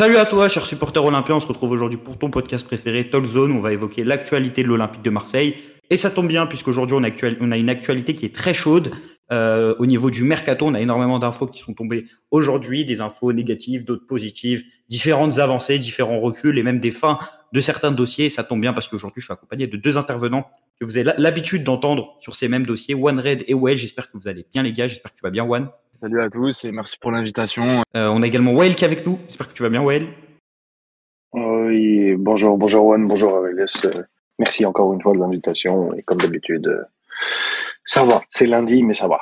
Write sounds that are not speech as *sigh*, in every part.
Salut à toi, cher supporter olympien. On se retrouve aujourd'hui pour ton podcast préféré, Talk Zone. On va évoquer l'actualité de l'Olympique de Marseille. Et ça tombe bien, puisqu'aujourd'hui, on, on, a une actualité qui est très chaude. Euh, au niveau du mercato, on a énormément d'infos qui sont tombées aujourd'hui, des infos négatives, d'autres positives, différentes avancées, différents reculs et même des fins de certains dossiers. ça tombe bien parce qu'aujourd'hui, je suis accompagné de deux intervenants que vous avez l'habitude d'entendre sur ces mêmes dossiers, One Red et Well. J'espère que vous allez bien, les gars. J'espère que tu vas bien, One. Salut à tous et merci pour l'invitation. Euh, on a également Wael qui est avec nous. J'espère que tu vas bien, Wael. Oui, bonjour, bonjour One, bonjour Aurelius. Euh, merci encore une fois de l'invitation et comme d'habitude, euh, ça va. C'est lundi, mais ça va.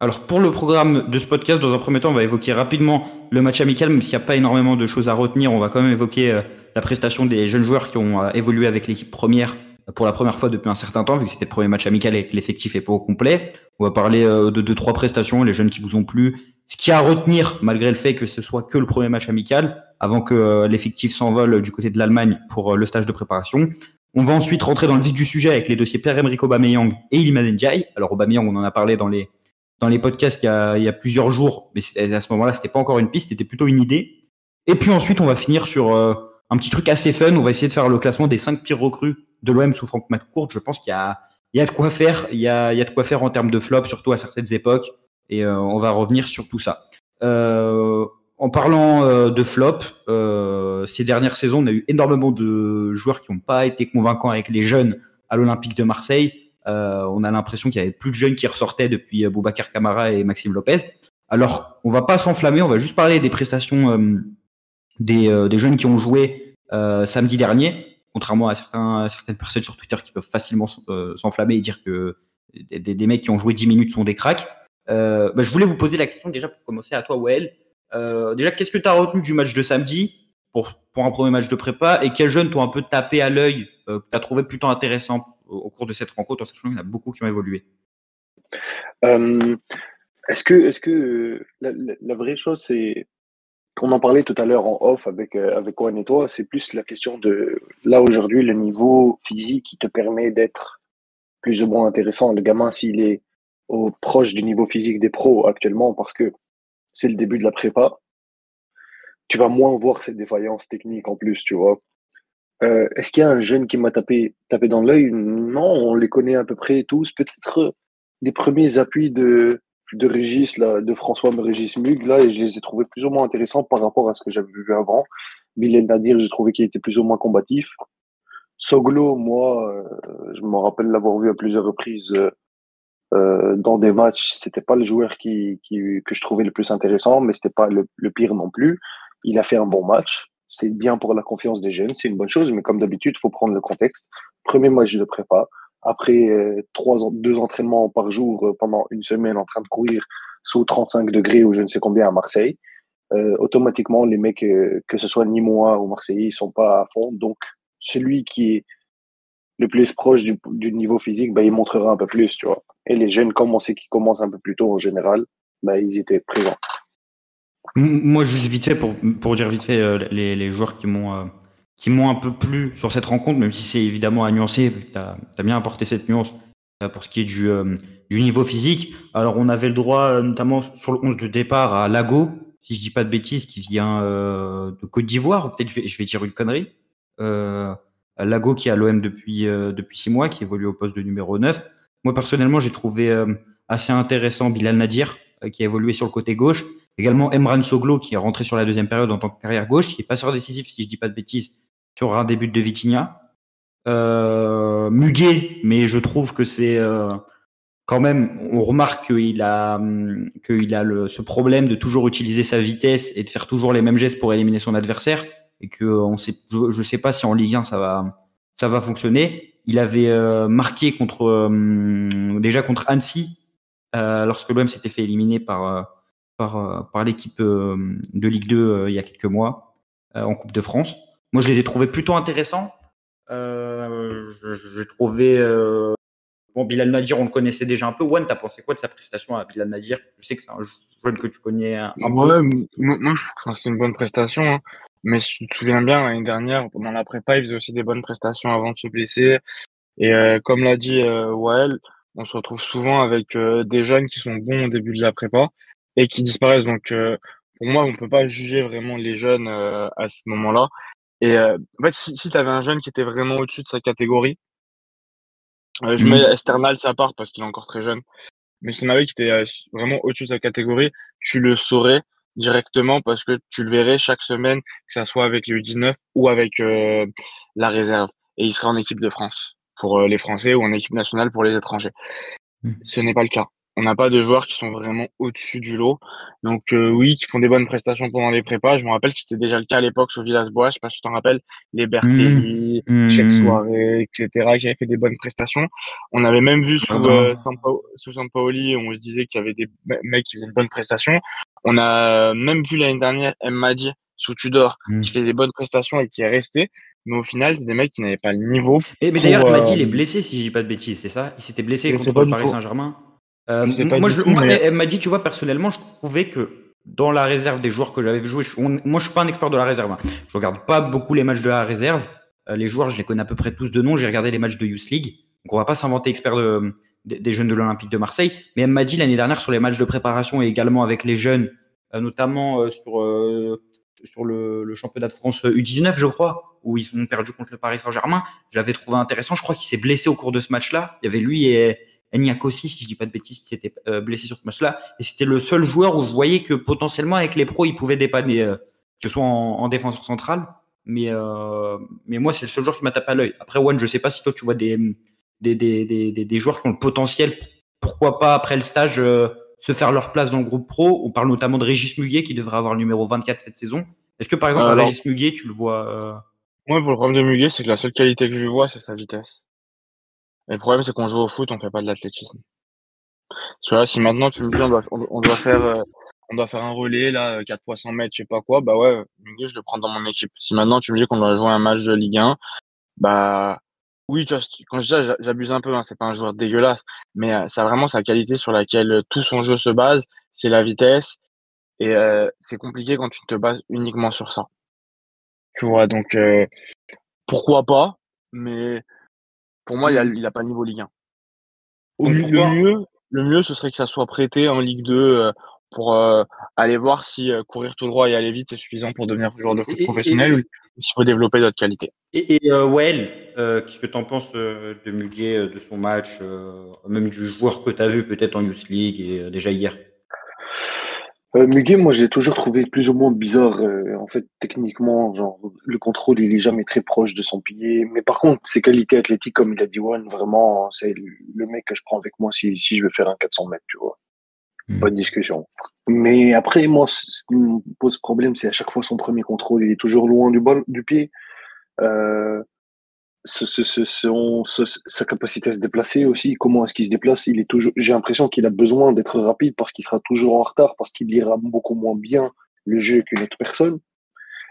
Alors pour le programme de ce podcast, dans un premier temps, on va évoquer rapidement le match amical, même s'il n'y a pas énormément de choses à retenir. On va quand même évoquer la prestation des jeunes joueurs qui ont évolué avec l'équipe première pour la première fois depuis un certain temps, vu que c'était le premier match amical et que l'effectif est pas au complet. On va parler euh, de deux, trois prestations, les jeunes qui vous ont plu. Ce qui a à retenir, malgré le fait que ce soit que le premier match amical, avant que euh, l'effectif s'envole du côté de l'Allemagne pour euh, le stage de préparation. On va ensuite rentrer dans le vif du sujet avec les dossiers Pierre-Emerick Aubameyang et Iliman Ndiaye. Alors Aubameyang, on en a parlé dans les, dans les podcasts il y, a, il y a plusieurs jours, mais à ce moment-là, c'était pas encore une piste, c'était plutôt une idée. Et puis ensuite, on va finir sur un petit truc assez fun. On va essayer de faire le classement des cinq pires recrues de l'OM sous Franck McCourt, je pense qu'il y a, il y a de quoi faire. Il y a, il y a de quoi faire en termes de flop, surtout à certaines époques. Et euh, on va revenir sur tout ça. Euh, en parlant euh, de flop, ces dernières saisons, on a eu énormément de joueurs qui n'ont pas été convaincants avec les jeunes à l'Olympique de Marseille. on a l'impression qu'il y avait plus de jeunes qui ressortaient depuis Boubacar Camara et Maxime Lopez. Alors, on va pas s'enflammer, on va juste parler des prestations des, des, jeunes qui ont joué samedi dernier contrairement à, certaines personnes sur Twitter qui peuvent facilement euh, s'enflammer et dire que des, mecs qui ont joué 10 minutes sont des cracks. Euh, bah, je voulais vous poser la question déjà pour commencer à toi, Well. Euh, déjà, qu'est-ce que tu as retenu du match de samedi pour, un premier match de prépa et quels jeunes t'ont un peu tapé à l'œil que tu as trouvé plutôt intéressant au, cours de cette rencontre, en sachant qu'il y en a beaucoup qui ont évolué? Est-ce que, est -ce que la vraie chose, c'est on en parlait tout à l'heure en off avec, euh, avec Juan et toi, c'est plus la question de là aujourd'hui, le niveau physique qui te permet d'être plus ou moins intéressant. Le gamin, s'il est au, proche du niveau physique des pros actuellement, parce que c'est le début de la prépa, tu vas moins voir cette défaillance technique en plus, tu vois. Euh, est-ce qu'il y a un jeune qui m'a tapé, tapé dans l'œil? Non, on les connaît à peu près tous. Peut-être les premiers appuis de, de Régis, là, de François Régis Mug, là, et je les ai trouvés plus ou moins intéressants par rapport à ce que j'avais vu avant. Mylène Nadir, j'ai trouvé qu'il était plus ou moins combatif. Soglo, moi, euh, je me rappelle l'avoir vu à plusieurs reprises euh, euh, dans des matchs. C'était pas le joueur qui, qui, que je trouvais le plus intéressant, mais c'était pas le, le, pire non plus. Il a fait un bon match. C'est bien pour la confiance des jeunes, c'est une bonne chose, mais comme d'habitude, il faut prendre le contexte. Premier match de prépa, après euh, trois, deux entraînements par jour euh, pendant une semaine en train de courir sous 35 degrés ou je ne sais combien à Marseille, euh, automatiquement, les mecs, que ce soit Nîmois ou Marseillais, ils sont pas à fond. Donc, celui qui est le plus proche du, niveau physique, bah, il montrera un peu plus, tu vois. Et les jeunes, comme on commencent un peu plus tôt en général, bah, ils étaient présents. Moi, juste vite fait, pour, pour dire vite fait, les, les joueurs qui m'ont qui m'ont un peu plu sur cette rencontre, même si c'est évidemment à nuancer, tu as, bien apporté cette nuance euh, pour ce qui est du, euh, du, niveau physique. Alors, on avait le droit, euh, notamment sur le 11 de départ, à Lago, si je dis pas de bêtises, qui vient de Côte d'Ivoire, peut-être je je vais, dire une connerie. Lago qui est à l'OM depuis, depuis six mois, qui évolue au poste de numéro 9. Moi, personnellement, j'ai trouvé assez intéressant Bilal Nadir, qui a évolué sur le côté gauche. Également Emran Soglo, qui est rentré sur la deuxième période en tant que carrière gauche, qui est passeur décisif, si je dis pas de bêtises, sur un début de Vitinha. Euh, Muguet, mais je trouve que c'est euh, quand même, on remarque qu'il a, hum, qu'il a le, ce problème de toujours utiliser sa vitesse et de faire toujours les mêmes gestes pour éliminer son adversaire, et que on sait, je ne sais pas si en Ligue 1 ça va, ça va fonctionner. Il avait euh, marqué contre, hum, déjà contre Annecy, euh, lorsque l'OM s'était fait éliminer par, euh, par, par l'équipe de Ligue 2 il y a quelques mois en Coupe de France. Moi, je les ai trouvés plutôt intéressants. Euh, J'ai trouvé. Euh, bon, Bilal Nadir, on le connaissait déjà un peu. Juan, t'as pensé quoi de sa prestation à Bilal Nadir? Je sais que c'est un jeune que tu connais un, peu. Ouais, moi, je trouve que c'est une bonne prestation. Hein. Mais si tu te souviens bien, l'année dernière, pendant la prépa, il faisait aussi des bonnes prestations avant de se blesser. Et euh, comme l'a dit Wael, on se retrouve souvent avec des jeunes qui sont bons au début de la prépa et qui disparaissent. Donc, pour moi, on peut pas juger vraiment les jeunes à ce moment-là. Et en fait, si, si tu avais un jeune qui était vraiment au-dessus de sa catégorie, je mets Esternal sa part parce qu'il est encore très jeune. Mais si tu avais qui était vraiment au-dessus de sa catégorie, tu le saurais directement parce que tu le verrais chaque semaine, que ça soit avec le U19 ou avec la réserve. Et il serait en équipe de France pour les Français ou en équipe nationale pour les étrangers. Mmh. Ce n'est pas le cas on n'a pas de joueurs qui sont vraiment au-dessus du lot. Donc euh, oui, qui font des bonnes prestations pendant les prépas. Je me rappelle que c'était déjà le cas à l'époque sur Villas-Boas. Je sais pas si tu t'en rappelles, les Bertelli, mmh. Cheikh mmh. Soirée, etc., qui avaient fait des bonnes prestations. On avait même vu sous, euh, sous Sampaoli, on se disait qu'il y avait des mecs qui faisaient de bonnes prestations. On a même vu l'année dernière M. Madi sous Tudor, mmh. qui fait des bonnes prestations et qui est resté. Mais au final, c'est des mecs qui n'avaient pas le niveau. Et, mais d'ailleurs, Madi, il est euh, blessé, si je dis pas de bêtises, c'est ça? Il s'était blessé contre le Paris Saint-Germain? Euh, moi, je, elle m'a dit, tu vois, personnellement, je trouvais que dans la réserve des joueurs que j'avais vu jouer, moi, je suis pas un expert de la réserve. Hein. Je regarde pas beaucoup les matchs de la réserve. Euh, les joueurs, je les connais à peu près tous de nom. J'ai regardé les matchs de Youth League. Donc, on va pas s'inventer expert de, des jeunes de l'Olympique de Marseille. Mais elle m'a dit l'année dernière sur les matchs de préparation et également avec les jeunes, euh, notamment sur, sur le, le, championnat de France U19, je crois, où ils ont perdu contre le Paris Saint-Germain. Je l'avais trouvé intéressant. Je crois qu'il s'est blessé au cours de ce match-là. Il y avait lui et aussi, si je dis pas de bêtises, qui s'était euh, blessé sur ce match-là. Et c'était le seul joueur où je voyais que potentiellement avec les pros, il pouvait dépanner, euh, que ce soit en, défenseur central. Mais, euh, mais moi, c'est le seul joueur qui m'a tapé à l'œil. Après, One, je sais pas si toi, tu vois des, des, des, des, des joueurs qui ont le potentiel, pourquoi pas après le stage, se faire leur place dans le groupe pro. On parle notamment de Régis Muguet qui devrait avoir le numéro 24 cette saison. Est-ce que par exemple, Régis Muguet, tu le vois Moi, pour le problème de Muguet, c'est que la seule qualité que je vois, c'est sa vitesse. Et le problème, c'est qu'on joue au foot, on fait pas de l'athlétisme. Tu vois, si maintenant tu me dis on doit, on, doit faire euh, on doit faire un relais là 4 fois 100 mètres, je sais pas quoi, bah ouais, je le prends dans mon équipe. Si maintenant tu me dis qu'on doit jouer un match de Ligue 1, bah oui, tu vois, quand je dis ça, j'abuse un peu, hein, c'est pas un joueur dégueulasse, mais euh, ça a vraiment sa qualité sur laquelle euh, tout son jeu se base, c'est la vitesse, et c'est compliqué quand tu te bases uniquement sur ça. Tu vois, donc pourquoi pas, mais pour moi, il n'a mmh. pas le niveau Ligue 1. le, mieux, le mieux, ce serait que ça soit prêté en Ligue 2 euh, pour euh, aller voir si euh, courir tout droit et aller vite, c'est suffisant pour devenir joueur de foot professionnel ou s'il faut développer d'autres qualités. Et, et Well, qu'est-ce que tu en penses de Muguet, de son match, même du joueur que tu as vu peut-être en Youth League et déjà hier? Euh, Muguet, moi, je l'ai toujours trouvé plus ou moins bizarre. Euh, en fait, techniquement, genre, le contrôle, il est jamais très proche de son pied. Mais par contre, ses qualités athlétiques, comme il a dit One, vraiment, c'est le mec que je prends avec moi si, si je veux faire un 400 mètres, tu vois. Hmm. De discussion. Mais après, moi, ce qui me pose problème, c'est à chaque fois son premier contrôle, il est toujours loin du, bol, du pied. Euh, ce, ce, ce, sa capacité à se déplacer aussi, comment est-ce qu'il se déplace, il est toujours, j'ai l'impression qu'il a besoin d'être rapide parce qu'il sera toujours en retard, parce qu'il lira beaucoup moins bien le jeu qu'une autre personne.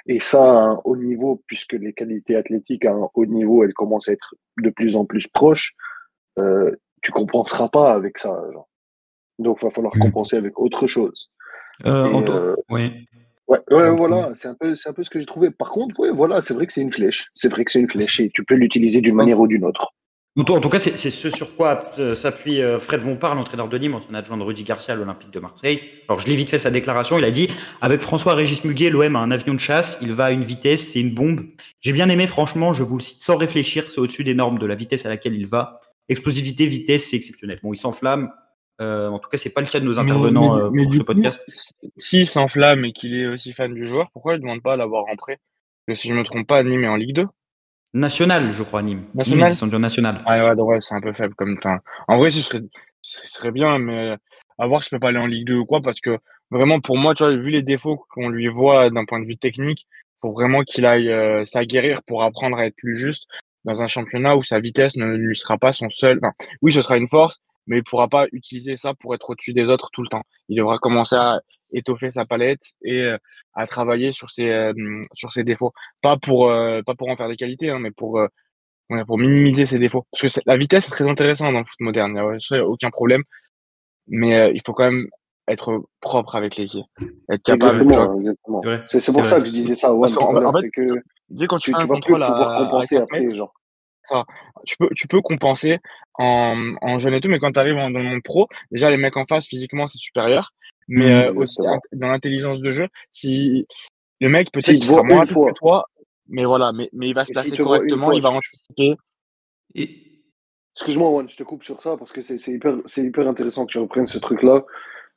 Et ça, à un haut niveau, puisque les qualités athlétiques à un haut niveau, elles commencent à être de plus en plus proches, euh, tu compenseras pas avec ça. Genre. Donc, il va falloir mmh. compenser avec autre chose. Euh, euh oui. Ouais, ouais, voilà, c'est un peu, c'est un peu ce que j'ai trouvé. Par contre, ouais, voilà, c'est vrai que c'est une flèche. C'est vrai que c'est une flèche et tu peux l'utiliser d'une manière ou d'une autre. En tout cas, c'est ce sur quoi euh, s'appuie euh, Fred Bompard, l'entraîneur de Nîmes, ancien adjoint de Rudy Garcia à l'Olympique de Marseille. Alors, je l'ai vite fait sa déclaration. Il a dit Avec François Régis Muguet, l'OM a un avion de chasse. Il va à une vitesse, c'est une bombe. J'ai bien aimé, franchement, je vous le cite sans réfléchir. C'est au-dessus des normes de la vitesse à laquelle il va. Explosivité, vitesse, c'est exceptionnel. Bon, il s'enflamme. Euh, en tout cas, c'est pas le cas de nos intervenants euh, pour ce podcast. S'il s'enflamme et qu'il est aussi fan du joueur, pourquoi il ne demande pas à l'avoir Parce que si je ne me trompe pas, Nîmes est en Ligue 2 National, je crois, Nîmes. National? Nîmes, ils national. Ah ouais, c'est un peu faible comme temps. En vrai, ce serait, ce serait bien, mais à voir s'il peut pas aller en Ligue 2 ou quoi, parce que vraiment, pour moi, tu vois, vu les défauts qu'on lui voit d'un point de vue technique, faut vraiment qu'il aille euh, s'aguerrir pour apprendre à être plus juste dans un championnat où sa vitesse ne lui sera pas son seul. Enfin, oui, ce sera une force, mais il pourra pas utiliser ça pour être au-dessus des autres tout le temps. Il devra commencer à étoffer sa palette et euh, à travailler sur ses euh, sur ses défauts. Pas pour euh, pas pour en faire des qualités, hein, mais pour pour minimiser ses défauts. Parce que la vitesse est très intéressante dans le foot moderne. Il n'y a aucun problème, mais il faut quand même être propre avec les pieds, être capable. Exactement, exactement. C'est pour ça que je disais ça. Ouais, en, fait, que quand tu, fais un contrôle pouvoir compenser après, genre. Ça. Tu peux, tu peux compenser en, en jeune et tout, mais quand tu arrives dans le monde pro, déjà les mecs en face physiquement c'est supérieur, mais Mmh, euh, aussi dans l'intelligence de jeu, si le mec peut-être S'il qu'il te voit sera moins une rapide fois. que toi, mais voilà, mais, mais il va se Et placer correctement, fois, il va je- anticiper. Et, Excuse-moi, Juan, je te coupe sur ça parce que c'est c'est hyper, c'est hyper intéressant que tu reprennes ce truc-là.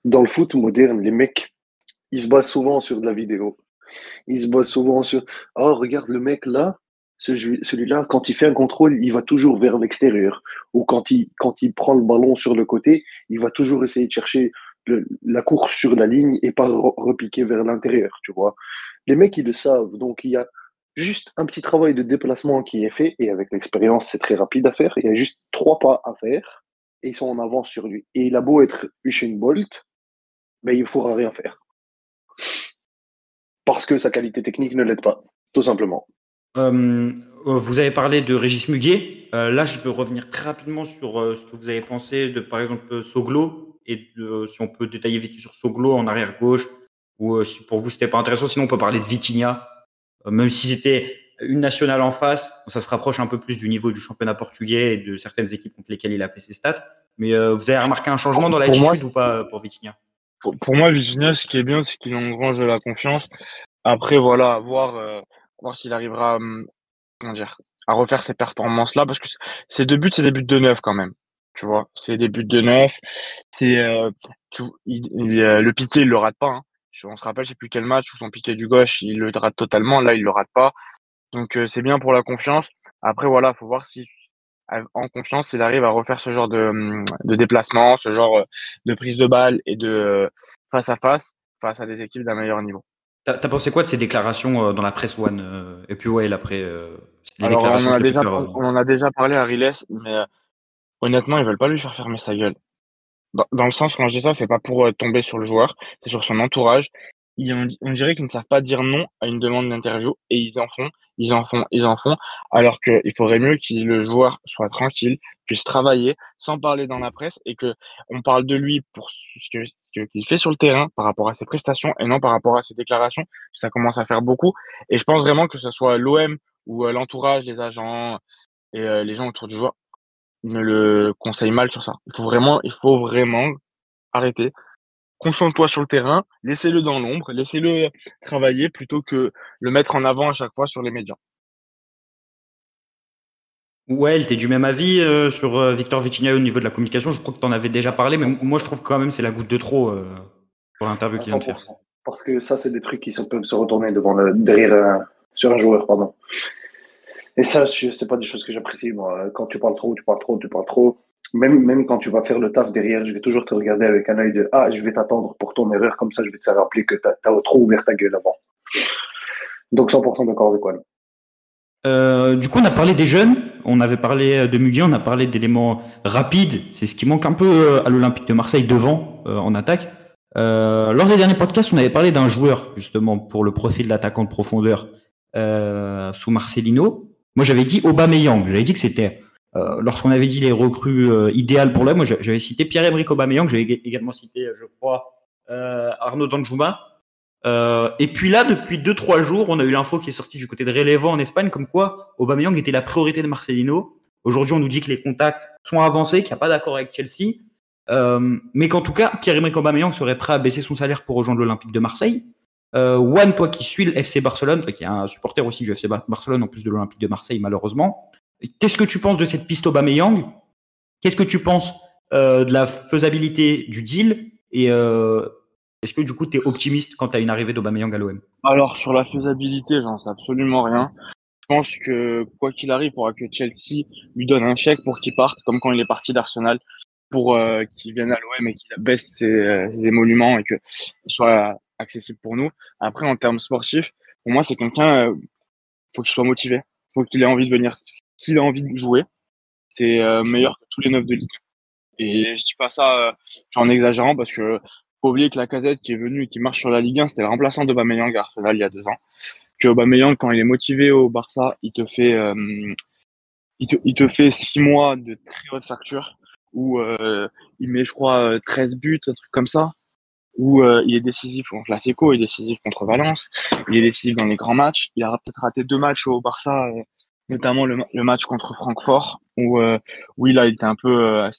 Dans le foot moderne, les mecs, ils se basent souvent sur de la vidéo. Ils se basent souvent sur Oh, regarde le mec là, celui-là, quand il fait un contrôle, il va toujours vers l'extérieur. Ou quand il, quand il prend le ballon sur le côté, il va toujours essayer de chercher le- la course sur la ligne et pas re- repiquer vers l'intérieur, tu vois. Les mecs, ils le savent. Donc, il y a juste un petit travail de déplacement qui est fait. Et avec l'expérience, c'est très rapide à faire. Il y a juste trois pas à faire et ils sont en avance sur lui. Et il a beau être Usain Bolt, mais il ne faudra rien faire. Parce que sa qualité technique ne l'aide pas, tout simplement. Euh, vous avez parlé de Régis Muguet. Euh, là, je veux revenir très rapidement sur euh, ce que vous avez pensé de, par exemple, Soglo et de, si on peut détailler vite sur Soglo en arrière gauche ou euh, si pour vous c'était pas intéressant. Sinon, on peut parler de Vitinha, Euh, même si c'était une nationale en face, ça se rapproche un peu plus du niveau du championnat portugais et de certaines équipes contre lesquelles il a fait ses stats. Mais euh, vous avez remarqué un changement dans l'attitude ou pas pour Vitinha? Pour, pour moi, Vitinha, ce qui est bien, c'est qu'il engrange de la confiance. Après, voilà, voir, euh, voir s'il arrivera comment dire, à refaire ces performances-là, parce que ces deux buts, c'est des buts de neuf quand même. Tu vois, c'est des buts de neuf. C'est, euh, le piqué, il le rate pas. hein. On se rappelle, je sais plus quel match où son piqué du gauche, il le rate totalement. Là, il le rate pas. Donc, c'est bien pour la confiance. Après, voilà, faut voir si, en confiance, il arrive à refaire ce genre de, de déplacement, ce genre de prise de balle et de face à face, face à des équipes d'un meilleur niveau. T'as pensé quoi de ces déclarations euh, dans la presse One euh, Et puis ouais, après, euh, les Alors, on en a déjà, on en a déjà parlé à Riles, mais honnêtement, ils veulent pas lui faire fermer sa gueule. Dans, dans le sens, quand je dis ça, c'est pas pour tomber sur le joueur, c'est sur son entourage. Ils, on, dirait qu'ils ne savent pas dire non à une demande d'interview et ils en font, ils en font, ils en font, alors qu'il faudrait mieux que le joueur soit tranquille, puisse travailler sans parler dans la presse et que on parle de lui pour ce que- ce qu'il fait sur le terrain par rapport à ses prestations et non par rapport à ses déclarations. Ça commence à faire beaucoup et je pense vraiment que ce soit l'OM ou euh, l'entourage, les agents et euh, les gens autour du joueur me le conseillent mal sur ça. Il faut vraiment, il faut vraiment arrêter. Concentre-toi sur le terrain, laissez-le dans l'ombre, laissez-le travailler plutôt que le mettre en avant à chaque fois sur les médias. Ouais, t'es du même avis euh, sur euh, Victor Vitinha au niveau de la communication? Je crois que tu en avais déjà parlé, mais moi je trouve quand même c'est la goutte de trop euh, pour l'interview À qu'il vient de faire. 100%. Parce que ça, c'est des trucs qui se- peuvent se retourner devant le, derrière un- sur un joueur, pardon. Et ça, c'est pas des choses que j'apprécie, moi. Quand tu parles trop, tu parles trop, tu parles trop. Même, quand tu vas faire le taf derrière, je vais toujours te regarder avec un œil de Ah, je vais t'attendre pour ton erreur, comme ça, je vais te rappeler que tu as, trop ouvert ta gueule avant. Donc, 100% d'accord avec Juan. Euh, du coup, on a parlé des jeunes, on avait parlé euh, de Muguet, on a parlé d'éléments rapides. C'est ce qui manque un peu euh, à l'Olympique de Marseille devant en attaque. Lors des derniers podcasts, on avait parlé d'un joueur justement pour le profil d'attaquant de profondeur sous Marcelino. Moi, j'avais dit Aubameyang. J'avais dit que c'était euh, lorsqu'on avait dit les recrues euh, idéales pour l'homme. Moi, j'a- j'avais cité Pierre-Emerick Aubameyang. J'avais ég- également cité, je crois, euh, Arnaud Danjuma. Euh, et puis là, depuis 2-3 jours, on a eu l'info qui est sortie du côté de Relevo en Espagne, comme quoi Aubameyang était la priorité de Marcelino. Aujourd'hui, on nous dit que les contacts sont avancés, qu'il n'y a pas d'accord avec Chelsea, euh, mais qu'en tout cas, Pierre-Emerick Aubameyang serait prêt à baisser son salaire pour rejoindre l'Olympique de Marseille. Euh, Juan, toi qui suis le FC Barcelone, qui est un supporter aussi du FC Bar- Barcelone en plus de l'Olympique de Marseille, malheureusement, qu'est-ce que tu penses de cette piste Aubameyang? Qu'est-ce que tu penses euh, de la faisabilité du deal? Et euh, est-ce que du coup, tu es optimiste quant à une arrivée d'Aubameyang à l'OM Alors, sur la faisabilité, j'en sais absolument rien. Je pense que, quoi qu'il arrive, il faudra que Chelsea lui donne un chèque pour qu'il parte, comme quand il est parti d'Arsenal, pour euh, qu'il vienne à l'OM et qu'il baisse ses, émoluments et qu'il soit accessible pour nous. Après, en termes sportifs, pour moi, c'est quelqu'un, euh, faut qu'il soit motivé, faut qu'il ait envie de venir. S'il a envie de jouer, c'est euh, meilleur que tous les neuf de Ligue. Et je dis pas ça euh, en exagérant parce que faut oublier que la casette qui est venue et qui marche sur la Ligue 1, c'était le remplaçant de Bameyang à Arsenal il y a deux ans. Que Aubameyang, quand il est motivé au Barça, il te fait, euh, il te, fait six mois de très haute facture où euh, il met, je crois, euh, 13 buts, un truc comme ça. Où il est décisif contre la Seco, il est décisif contre Valence, il est décisif dans les grands matchs. Il a peut-être raté deux matchs au Barça notamment le, match contre Francfort, où, euh, où il a été un peu, euh,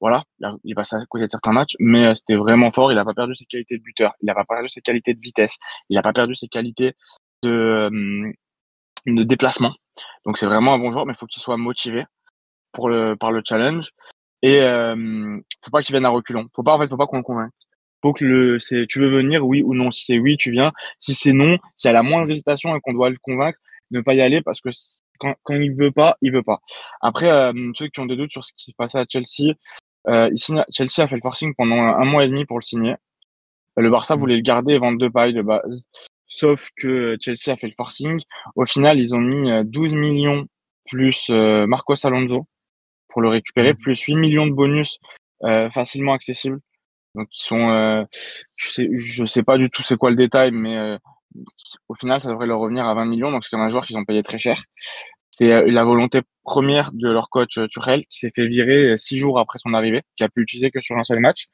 voilà, il, passé à côté de certains matchs, mais euh, c'était vraiment fort. Il n'a pas perdu ses qualités de buteur, il n'a pas perdu ses qualités de vitesse, il n'a pas perdu ses qualités de, de déplacement. Donc c'est vraiment un bon joueur, mais il faut qu'il soit motivé pour le, par le challenge. Et euh, faut pas qu'il vienne à reculons. Faut pas, en fait, faut pas qu'on le convainque. Faut que le, c'est, tu veux venir, oui ou non. Si c'est oui, tu viens. Si c'est non, s'il y a la moindre hésitation et qu'on doit le convaincre, ne pas y aller parce que quand, quand il veut pas, il veut pas. Après, euh, ceux qui ont des doutes sur ce qui s'est passé à Chelsea, euh, Chelsea a fait le forcing pendant un, mois et demi pour le signer. Le Barça mmh. voulait le garder et vendre deux pailles de base. Sauf que Chelsea a fait le forcing. Au final, ils ont mis 12 euh, millions plus euh, Marcos Alonso pour le récupérer, mmh. plus 8 millions de bonus euh, facilement accessibles. Donc ils sont, euh, je sais, je sais pas du tout c'est quoi le détail, mais euh, au final ça devrait leur revenir à 20 millions. Donc c'est comme un joueur qu'ils ont payé très cher. C'est euh, la volonté première de leur coach Tuchel qui s'est fait virer six jours après son arrivée, qui a pu utiliser que sur un seul match.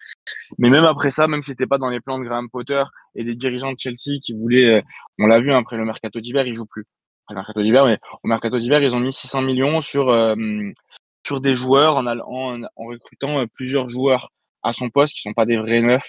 Mais même après ça, même si c'était pas dans les plans de Graham Potter et des dirigeants de Chelsea qui voulaient, on l'a vu hein, après le mercato d'hiver, ils jouent plus. Après le mercato d'hiver, mais au mercato d'hiver, ils ont mis 600 millions sur sur des joueurs en, en, en recrutant plusieurs joueurs à son poste qui sont pas des vrais neufs.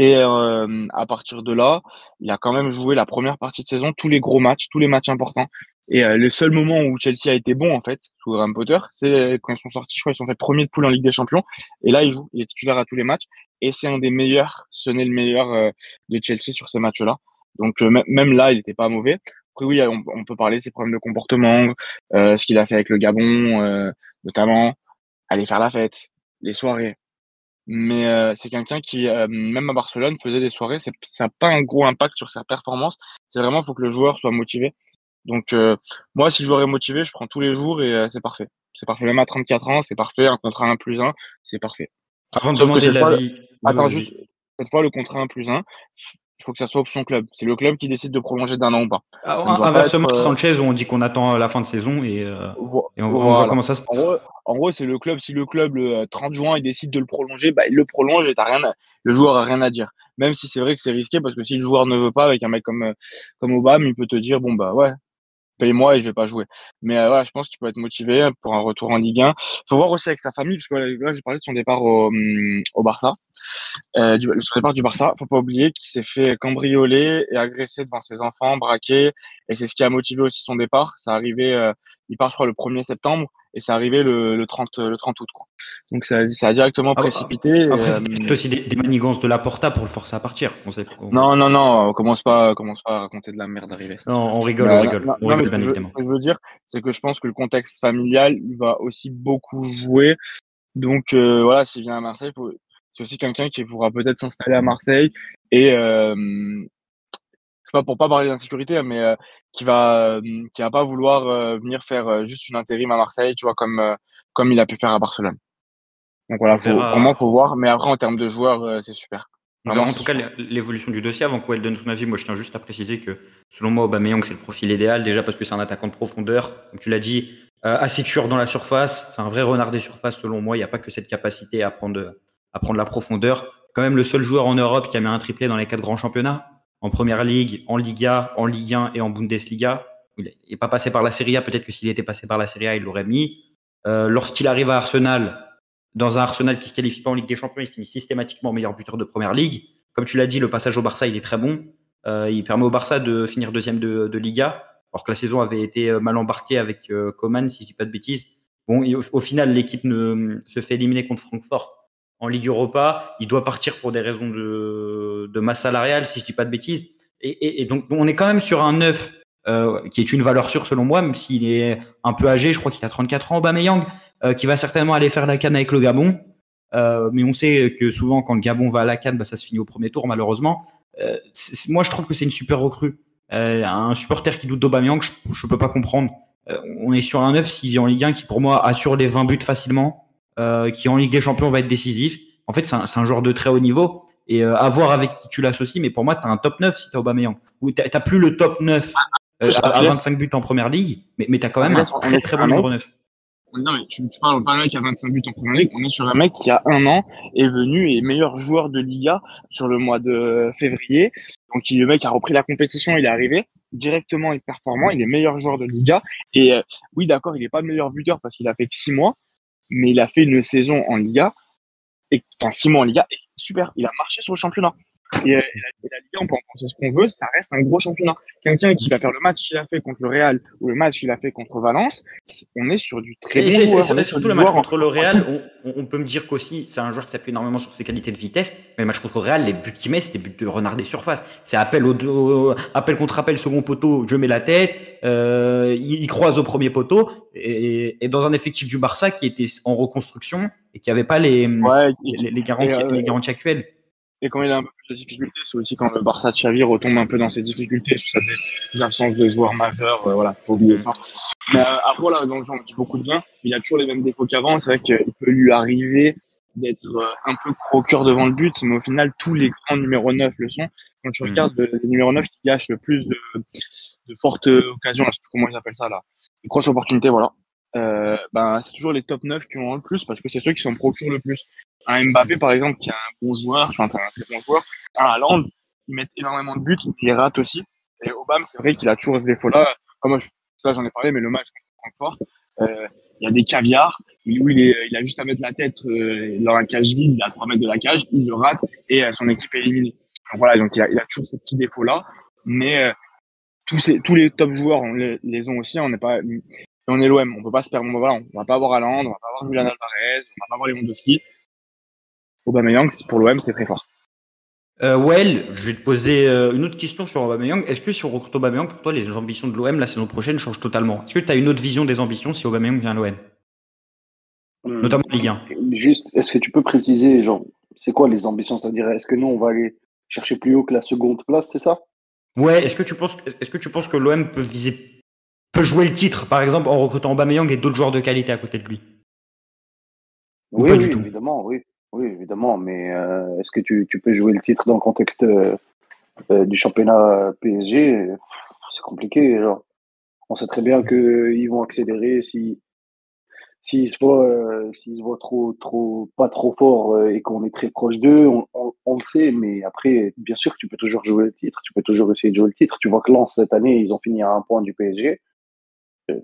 Et euh, à partir de là, il a quand même joué la première partie de saison, tous les gros matchs, tous les matchs importants. Et euh, le seul moment où Chelsea a été bon, en fait, sous Graham Potter, c'est quand ils sont sortis, je crois, ils sont fait premier de poule en Ligue des Champions. Et là, il joue, il est titulaire à tous les matchs. Et c'est un des meilleurs, ce n'est le meilleur euh, de Chelsea sur ces matchs-là. Donc même là, il n'était pas mauvais. Après, oui, on, peut parler de ses problèmes de comportement, ce qu'il a fait avec le Gabon, notamment, aller faire la fête, les soirées. Mais euh, c'est quelqu'un qui, euh, même à Barcelone, faisait des soirées. Ça n'a pas un gros impact sur sa performance. C'est vraiment, il faut que le joueur soit motivé. Donc, euh, moi, si le joueur est motivé, je prends tous les jours et c'est parfait. C'est parfait. Même à 34 ans, c'est parfait. Un contrat 1 plus 1, c'est parfait. Avant de demander l'avis. Attends, juste, cette fois, le contrat 1 plus 1, il faut que ça soit option club. C'est le club qui décide de prolonger d'un an ou pas. Ah, inversement, être, euh, Sanchez, où on dit qu'on attend la fin de saison et, euh, et on, voit comment ça se passe. En gros, c'est le club. Si le club, le 30 juin, il décide de le prolonger, bah, il le prolonge et as rien le joueur a rien à dire. Même si c'est vrai que c'est risqué parce que si le joueur ne veut pas, avec un mec comme, euh, comme Obama, il peut te dire, bon, bah ouais, paye-moi et je vais pas jouer. Mais euh, voilà, je pense qu'il peut être motivé pour un retour en Ligue 1. faut voir aussi avec sa famille, parce que là, j'ai parlé de son départ au, hum, au Barça. Euh, du, départ du Barça, faut pas oublier qu'il s'est fait cambrioler et agresser devant ses enfants, braquer, et c'est ce qui a motivé aussi son départ. Ça arrivait, euh, il part je crois le 1er septembre, et c'est arrivé le, le, 30, le 30 août. Quoi. Donc ça, ça a directement ah, précipité. Après, c'est euh, aussi des, des, manigances de la Porta pour le forcer à partir. On sait, Non, non, non, on commence pas, commence pas à raconter de la merde arrivée. Non, on rigole, on rigole. on rigole ce, que je, ce, que je, veux dire, c'est que je pense que le contexte familial il va aussi beaucoup jouer. Donc euh, voilà, s'il vient à Marseille, c'est aussi quelqu'un qui pourra peut-être s'installer à Marseille et euh, pas pour pas parler d'insécurité, hein, mais euh, qui va euh, qui va pas vouloir euh, venir faire juste une intérim à Marseille, tu vois, comme comme il a pu faire à Barcelone. Donc voilà, faut, vraiment faut voir. Mais après en termes de joueurs, c'est super. en tout cas l'évolution du dossier avant qu'elle donne son avis. Moi, je tiens juste à préciser que selon moi, Aubameyang c'est le profil idéal déjà parce que c'est un attaquant de profondeur. Comme tu l'as dit, assez tueur dans la surface. C'est un vrai renard des surfaces selon moi. Il n'y a pas que cette capacité à prendre à prendre la profondeur. Quand même le seul joueur en Europe qui a mis un triplé dans les quatre grands championnats en Première Ligue, en Liga, en Ligue 1 et en Bundesliga. Il n'est pas passé par la Serie A. Peut-être que s'il était passé par la Serie A, il l'aurait mis. Euh, lorsqu'il arrive à Arsenal, dans un Arsenal qui se qualifie pas en Ligue des Champions, il finit systématiquement meilleur buteur de Première Ligue. Comme tu l'as dit, le passage au Barça, il est très bon. Euh, il permet au Barça de finir deuxième de, de, Liga, alors que la saison avait été euh, mal embarquée avec Coman, si je dis pas de bêtises. Bon, au, au, final, l'équipe ne se fait éliminer contre Francfort en Ligue Europa. Il doit partir pour des raisons de, de masse salariale, si je dis pas de bêtises. Et, et, et donc, on est quand même sur un neuf euh, qui est une valeur sûre selon moi, même s'il est un peu âgé. Je crois qu'il a 34 ans, Aubameyang, euh, qui va certainement aller faire la canne avec le Gabon. Euh, mais on sait que souvent, quand le Gabon va à la canne, bah, ça se finit au premier tour, malheureusement. Euh, moi, je trouve que c'est une super recrue. Euh, un supporter qui doute d'Aubameyang, je, ne peux pas comprendre. Euh, on est sur un neuf s'il vient en Ligue 1 qui, pour moi, assure les 20 buts facilement. Euh, qui en Ligue des Champions va être décisif. En fait, c'est un, un, joueur de très haut niveau. Et euh, à voir avec qui tu l'associes, mais pour moi, tu as un top 9 si tu as Aubameyang. Ou tu n'as plus le top 9 euh, à, 25 buts en première ligue, mais, mais tu as quand même un très très bon numéro 9. Non, mais tu, tu parles pas d'un mec qui a 25 buts en première ligue. On est sur un mec qui a un an est venu et meilleur joueur de Liga sur le mois de février. Donc, le mec a repris la compétition, il est arrivé. directement et performant. Il est meilleur joueur de Liga. Et euh, oui, d'accord, il n'est pas le meilleur buteur parce qu'il a fait que six mois, mais il a fait une saison en Liga, et, enfin six mois en Liga, et super, il a marché sur le championnat. Et, euh, la, Liga, on peut en penser ce qu'on veut, ça reste un gros championnat. Quelqu'un qui va faire le match qu'il a fait contre le Real ou le match qu'il a fait contre Valence, on est sur du très bon joueur. C'est surtout le match contre le Real, on, peut me dire qu'aussi, c'est un joueur qui s'appuie énormément sur ses qualités de vitesse, mais le match contre le Real, les buts qu'il met, c'est des buts de renard des surfaces. C'est appel, au, appel contre appel, second poteau, je mets la tête, euh, il, croise au premier poteau, et, dans un effectif du Barça qui était en reconstruction et qui n'avait pas les, les, garanties, euh, les garanties actuelles. Et quand il a un peu plus de difficultés, c'est aussi quand le Barça de Xavi retombe un peu dans ses difficultés, sous sa des absences de joueurs majeurs, euh, voilà, faut oublier ça. Mais euh, après, voilà, donc j'en dis beaucoup de bien. Il a toujours les mêmes défauts qu'avant. C'est vrai qu'il peut lui arriver d'être euh, un peu croqueur devant le but, mais au final, tous les grands numéro 9 le sont. Quand tu regardes le, numéro 9 qui gâche le plus de, de fortes occasions, je sais plus comment ils appellent ça là, de grosses opportunités, voilà. Euh, ben, c'est toujours les top 9 qui ont le plus parce que c'est ceux qui s'en procurent le plus un Mbappé, par exemple, qui est un bon joueur, enfin, un très bon joueur, un Haaland, ils mettent énormément de buts, ils les ratent aussi. Et Obama, c'est vrai qu'il a toujours ce défaut-là. Comme moi, là, j'en ai parlé, mais le match contre Francfort, euh, il y a des caviars où il, est, il a juste à mettre la tête euh, dans la cage vide, il est à 3 mètres de la cage, il le rate et euh, son équipe est éliminée. Voilà, donc il a, il toujours ce petit défaut-là. Mais euh, tous, ces, tous les top joueurs on les, les ont aussi. On n'est pas, on est l'OM, on peut pas se perdre. Voilà, on va pas avoir Haaland, on va pas avoir Julian Alvarez, on va pas avoir Lewandowski. Aubameyang, pour l'OM, c'est très fort. Euh, well, je vais te poser euh, une autre question sur Aubameyang. Est-ce que si on recrute Aubameyang, pour toi, les ambitions de l'OM la saison prochaine changent totalement? Est-ce que tu as une autre vision des ambitions si Aubameyang vient à l'OM hmm. Notamment Ligue 1. Juste, est-ce que tu peux préciser, genre, c'est quoi les ambitions? C'est-à-dire, est-ce que nous, on va aller chercher plus haut que la seconde place, c'est ça? Ouais, est-ce que tu penses, est-ce que tu penses que l'OM peut viser, peut jouer le titre, par exemple, en recrutant Aubameyang et d'autres joueurs de qualité à côté de lui Oui, oui évidemment, oui. Oui, évidemment, mais euh, est-ce que tu, tu, peux jouer le titre dans le contexte euh, euh, du championnat PSG C'est compliqué. Genre. On sait très bien qu'ils vont accélérer si s'ils se voient s'ils se voient trop trop pas trop fort et qu'on est très proche d'eux, on, on, le sait. Mais après, bien sûr tu peux toujours jouer le titre. Tu peux toujours essayer de jouer le titre. Tu vois que Lens cette année, ils ont fini à un point du PSG.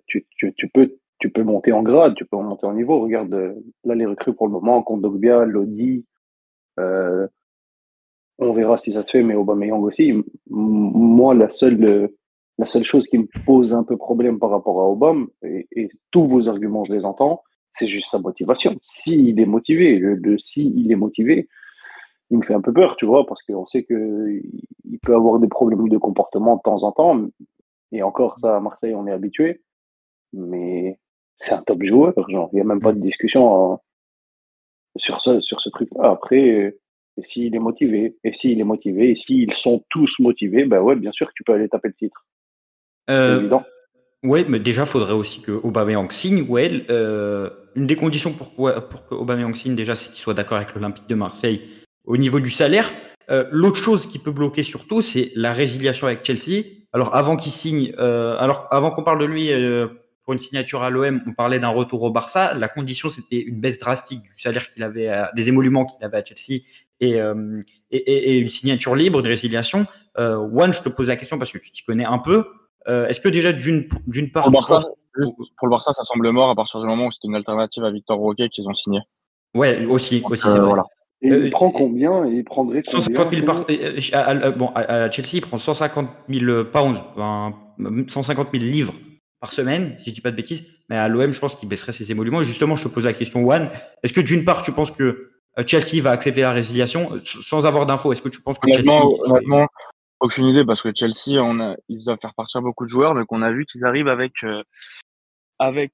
Tu, tu, peux monter en grade, tu peux monter en niveau. Regarde, euh, là, les recrues pour le moment, Kondogbia, Lodi, euh, on verra si ça se fait, mais Aubameyang aussi. Moi, la seule, la seule chose qui me pose un peu problème par rapport à Obama, et, tous vos arguments, je les entends, c'est juste sa motivation. S'il est motivé, le, si il est motivé, il me fait un peu peur, tu vois, parce qu'on sait qu'il peut avoir des problèmes de comportement de temps en temps. Et encore, ça, à Marseille, on est habitué. Mais c'est un top joueur. Genre, il n'y a même pas de discussion euh, sur ce, sur ce truc-là. Après, euh, s'il est motivé, et s'il est motivé, et s'ils sont tous motivés, ben ouais, bien sûr que tu peux aller taper le titre. c'est euh, évident. Oui, mais déjà, il faudrait aussi que Aubameyang signe. Ouais, une des conditions pour, pour que Aubameyang signe, déjà, c'est qu'il soit d'accord avec l'Olympique de Marseille au niveau du salaire. L'autre chose qui peut bloquer surtout, c'est la résiliation avec Chelsea. Alors, avant qu'il signe, alors avant qu'on parle de lui pour une signature à l'OM, on parlait d'un retour au Barça. La condition, c'était une baisse drastique du salaire qu'il avait, des émoluments qu'il avait à Chelsea euh, et, et, une signature libre, une résiliation. Euh, One, je te pose la question parce que tu t'y connais un peu. Euh, est-ce que déjà d'une part. Pour le, Barça, pour le Barça, ça semble mort à partir du moment où c'était une alternative à Victor Roquet qu'ils ont signé. Ouais, aussi, aussi c'est vrai. Et il prend combien Il prendrait combien 150 000 par... à, bon, à Chelsea, il prend 150 000 pounds, 150 000 livres par semaine, si je dis pas de bêtises. Mais à l'OM, je pense qu'il baisserait ses émoluments. justement, je te pose la question, One. Est-ce que d'une part, tu penses que euh, Chelsea va accepter la résiliation euh, sans avoir d'infos Est-ce que tu penses que honnêtement, Chelsea... honnêtement, aucune idée parce que Chelsea, on a, ils doivent faire partir beaucoup de joueurs, donc on a vu qu'ils arrivent avec, euh, avec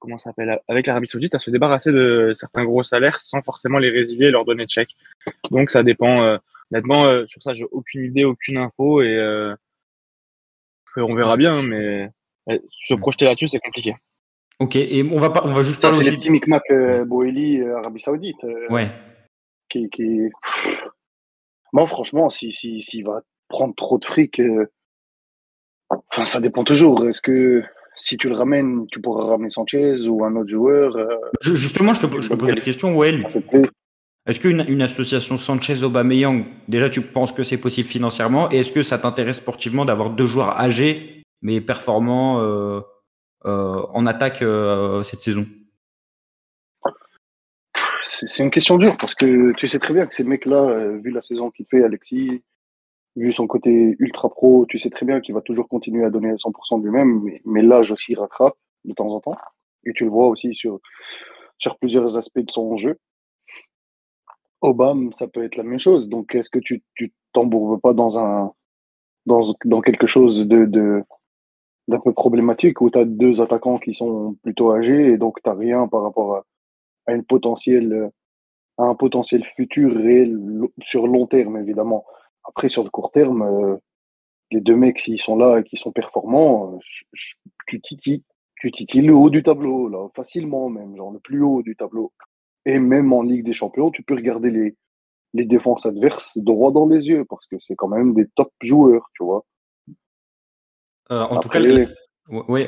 comment s'appelle, avec l'Arabie Saoudite à se débarrasser de certains gros salaires sans forcément les résilier et leur donner de chèque. Donc ça dépend. honnêtement, sur ça, j'ai aucune idée, aucune info et on verra bien, mais se projeter là-dessus, c'est compliqué. Ok, et on va, pas, on va juste Ça, c'est les petits micmacs euh, Boeli, euh, Arabie Saoudite. Euh, ouais. Qui, qui... Bon, franchement, s'il si, si, va prendre trop de fric, enfin, ça dépend toujours. Est-ce que si tu le ramènes, tu pourras ramener Sanchez ou un autre joueur Justement, je te, je te pose la question, Well. Est-ce qu'une une association Sanchez-Aubameyang, déjà tu penses que c'est possible financièrement et est-ce que ça t'intéresse sportivement d'avoir deux joueurs âgés mais performants euh, euh, en attaque euh, cette saison C'est une question dure parce que tu sais très bien que ces mecs-là, vu la saison qu'il fait, Alexis, vu son côté ultra pro, tu sais très bien qu'il va toujours continuer à donner 100% de lui-même, mais, l'âge aussi rattrape de temps en temps. Et tu le vois aussi sur, sur plusieurs aspects de son jeu. Obama, ça peut être la même chose. Donc, est-ce que tu tu t'embourbes pas dans un dans, dans quelque chose de, de d'un peu problématique où tu as deux attaquants qui sont plutôt âgés et donc tu n'as rien par rapport à, à une potentielle à un potentiel futur réel sur long terme évidemment. Après sur le court terme, euh, les deux mecs s'ils sont là et qui sont performants, euh, tu titilles tu titilles le haut du tableau là facilement même, genre le plus haut du tableau. Et même en Ligue des Champions, tu peux regarder les, les défenses adverses droit dans les yeux parce que c'est quand même des top joueurs, tu vois. Euh, en tout cas, oui,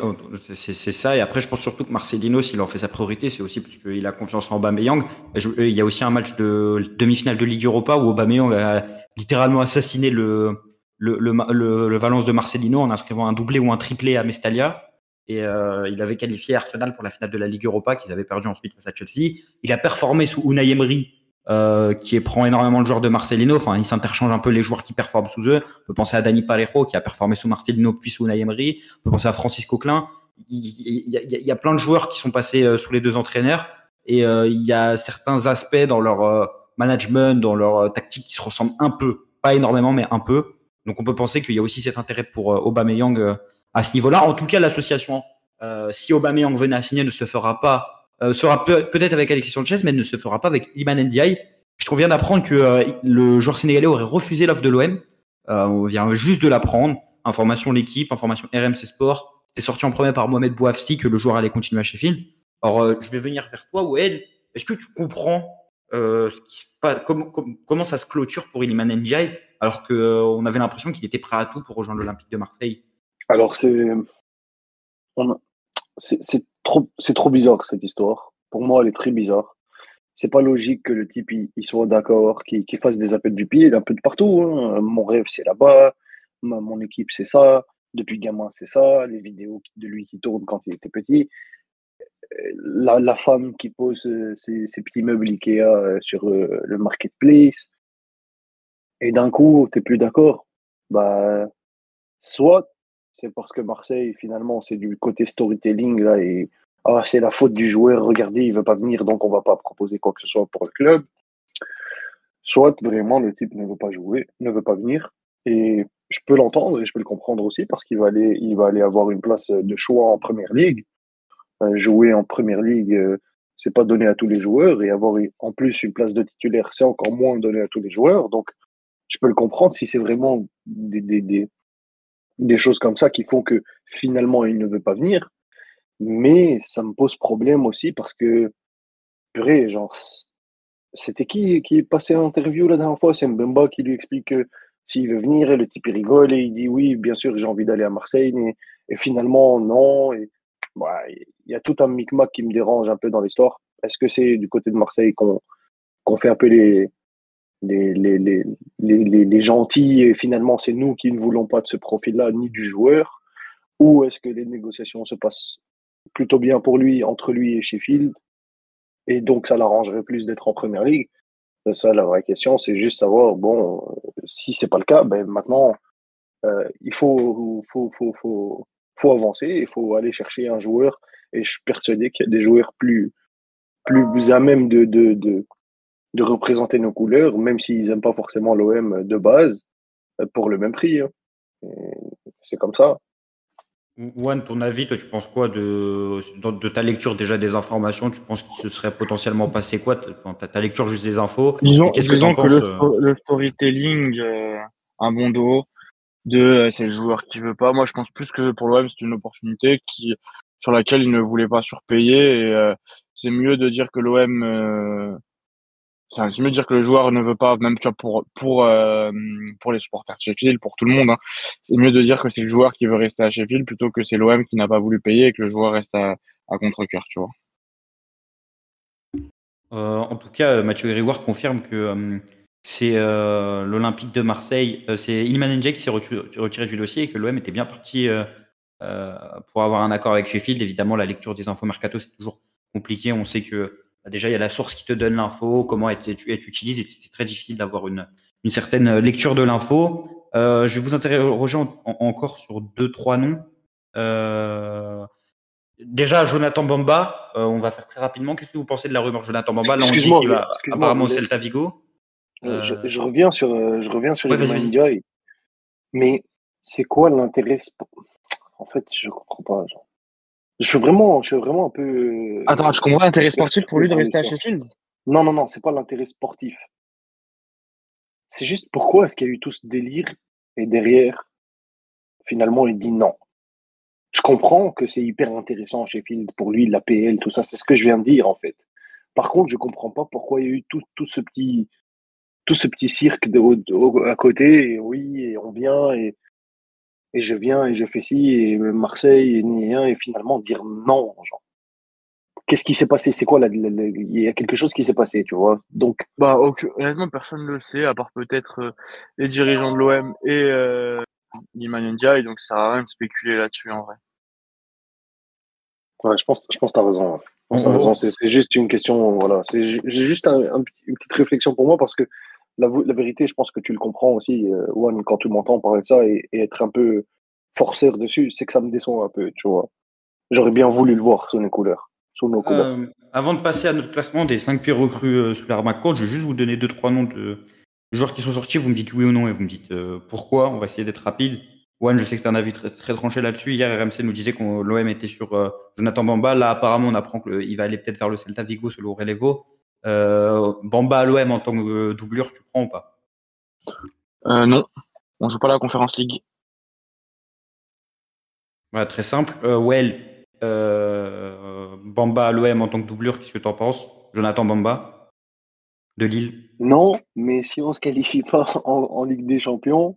c'est ça. Et après, je pense surtout que Marcelino, s'il en fait sa priorité, c'est aussi parce qu'il a confiance en Aubameyang. Il y a aussi un match de demi-finale de Ligue Europa où Aubameyang a littéralement assassiné le, le, le, le Valence de Marcelino en inscrivant un doublé ou un triplé à Mestalia. Et euh, il avait qualifié Arsenal pour la finale de la Ligue Europa, qu'ils avaient perdu ensuite face à Chelsea. Il a performé sous Unai Emery, euh, qui prend énormément le joueur de Marcelino. Enfin, il s'interchange un peu les joueurs qui performent sous eux. On peut penser à Dani Parejo, qui a performé sous Marcelino puis sous Unai Emery. On peut penser à Francis Coquelin. Il, il, y a plein de joueurs qui sont passés euh, sous les deux entraîneurs. Et euh, il y a certains aspects dans leur euh, management, dans leur tactique qui se ressemblent un peu. Pas énormément, mais un peu. Donc on peut penser qu'il y a aussi cet intérêt pour Aubameyang à ce niveau-là. En tout cas, l'association, euh, si Aubameyang venait à signer, ne se fera pas, euh, sera peut-être avec Alexis Sanchez, mais ne se fera pas avec Iman Ndiaye, puisqu'on vient d'apprendre que euh, le joueur sénégalais aurait refusé l'offre de l'OM. Euh, on vient juste de l'apprendre. Information l'équipe, information RMC Sport. C'était sorti en premier par Mohamed Bouafsi que le joueur allait continuer à Sheffield. Alors, euh, je vais venir vers toi, Oued. Est-ce que tu comprends comment, ça se clôture pour Iliman Ndiaye alors qu'on avait l'impression qu'il était prêt à tout pour rejoindre l'Olympique de Marseille? Alors. C'est trop, trop bizarre cette histoire. Pour moi, elle est très bizarre. C'est pas logique que le type il, soit d'accord, qu'il fasse des appels du pied d'un peu de partout. Hein. Mon rêve, c'est là-bas. mon équipe, c'est ça. Depuis gamin, c'est ça. Les vidéos de lui qui tournent quand il était petit. La, la femme qui pose ses, ses petits meubles Ikea euh, sur euh, le marketplace. Et d'un coup, tu plus d'accord. Bah, soit c'est parce que Marseille, finalement, c'est du côté storytelling, là, et ah, c'est la faute du joueur, regardez, il veut pas venir, donc on va pas proposer quoi que ce soit pour le club. Soit vraiment le type ne veut pas jouer, ne veut pas venir, et je peux l'entendre et je peux le comprendre aussi parce qu'il va aller, il va aller avoir une place de choix en première ligue. Euh, jouer en première ligue, euh, c'est pas donné à tous les joueurs et avoir en plus une place de titulaire, c'est encore moins donné à tous les joueurs. Donc, je peux le comprendre si c'est vraiment des, des choses comme ça qui font que finalement il ne veut pas venir. Mais ça me pose problème aussi parce que, purée, genre, c'était qui qui est passé en interview la dernière fois? C'est Mbemba qui lui explique que s'il veut venir, et le type il rigole et il dit oui, bien sûr, j'ai envie d'aller à Marseille, et finalement, non. Bah, il y a tout un micmac qui me dérange un peu dans l'histoire. Est-ce que c'est du côté de Marseille qu'on qu'on fait un peu les, les, les, les, les, gentils et finalement c'est nous qui ne voulons pas de ce profil-là ni du joueur Ou est-ce que les négociations se passent plutôt bien pour lui, entre lui et Sheffield Et donc ça l'arrangerait plus d'être en première ligue? Ça, la vraie question, c'est juste savoir, bon, si c'est pas le cas, ben maintenant, euh, il faut, faut, faut, faut, faut avancer, il faut aller chercher un joueur. Et je suis persuadé qu'il y a des joueurs plus, plus à même de, de, de représenter nos couleurs, même s'ils n'aiment pas forcément l'OM de base, euh, pour le même prix. Hein. C'est comme ça. Juan, ton avis, toi, tu penses quoi de, de, ta lecture déjà des informations? Tu penses qu'il se serait potentiellement passé quoi? Ta, ta lecture juste des infos? Disons, que, que le, euh? le, storytelling, euh, un bon dos, de c'est le joueur qui veut pas. Moi, je pense plus que pour l'OM, c'est une opportunité qui, sur laquelle il ne voulait pas surpayer. Et c'est mieux de dire que l'OM c'est mieux de dire que le joueur ne veut pas, même pour pour euh, pour les supporters de Sheffield, pour tout le monde, hein, c'est mieux de dire que c'est le joueur qui veut rester à Sheffield plutôt que c'est l'OM qui n'a pas voulu payer et que le joueur reste à, contre-cœur, tu vois. en tout cas, Mathieu Grégoire confirme que c'est l'Olympique de Marseille, c'est Ilman Ndiaye qui s'est retiré du dossier et que l'OM était bien parti pour avoir un accord avec Sheffield. Évidemment, la lecture des infos mercato, c'est toujours compliqué. On sait que déjà, il y a la source qui te donne l'info, comment elle, utilise, et c'est très difficile d'avoir une, une certaine lecture de l'info. je vais vous interroger encore sur deux, trois noms. Euh, déjà, Jonathan Bamba, euh, on va faire très rapidement. Qu'est-ce que vous pensez de la rumeur Jonathan Bamba? Excuse-moi, apparemment Celta Vigo. Euh, je, reviens sur, je reviens sur les Mais c'est quoi l'intérêt En fait, je comprends pas. Je suis vraiment, je suis vraiment un peu. Attends, je comprends l'intérêt sportif pour lui de rester à Sheffield? Non, non, non, c'est pas l'intérêt sportif. C'est juste pourquoi est-ce qu'il y a eu tout ce délire et derrière, finalement, il dit non. Je comprends que c'est hyper intéressant Sheffield pour lui, l'APL, tout ça, c'est ce que je viens de dire en fait. Par contre, je comprends pas pourquoi il y a eu tout, tout ce petit tout ce petit cirque de, à côté, et oui, et on vient, et, et je viens, et je fais ci, et Marseille, et, et finalement dire non. Genre. Qu'est-ce qui s'est passé? C'est quoi Il y a quelque chose qui s'est passé, tu vois? Donc, bah, honnêtement, personne ne le sait, à part peut-être euh, les dirigeants de l'OM et euh, et donc ça sert à rien de spéculer là-dessus en vrai. Ouais, je pense, je pense que tu as raison. raison. C'est juste une question, voilà. C'est juste une petite réflexion pour moi parce que la, vérité, je pense que tu le comprends aussi, euh, quand tu m'entends parler de ça et, être un peu forceur dessus, c'est que ça me déçoit un peu, tu vois. J'aurais bien voulu le voir sous nos couleurs. Sous nos couleurs. Euh, avant de passer à notre classement des 5 pires recrues euh, sous l'arme je vais juste vous donner 2-3 noms de, joueurs qui sont sortis, vous me dites oui ou non et vous me dites euh, pourquoi. On va essayer d'être rapide. Juan, je sais que tu as un avis très, très tranché là-dessus. Hier, RMC nous disait que l'OM était sur euh, Jonathan Bamba. Là, apparemment, on apprend qu'il va aller peut-être vers le Celta Vigo selon Relevo. Euh, Bamba à l'OM en tant que doublure, tu prends ou pas? Non, on joue pas la Conférence League. Voilà, très simple. well, Bamba à l'OM en tant que doublure, qu'est-ce que tu en penses? Jonathan Bamba? De Lille? Non, mais si on ne se qualifie *laughs* pas en, Ligue des Champions,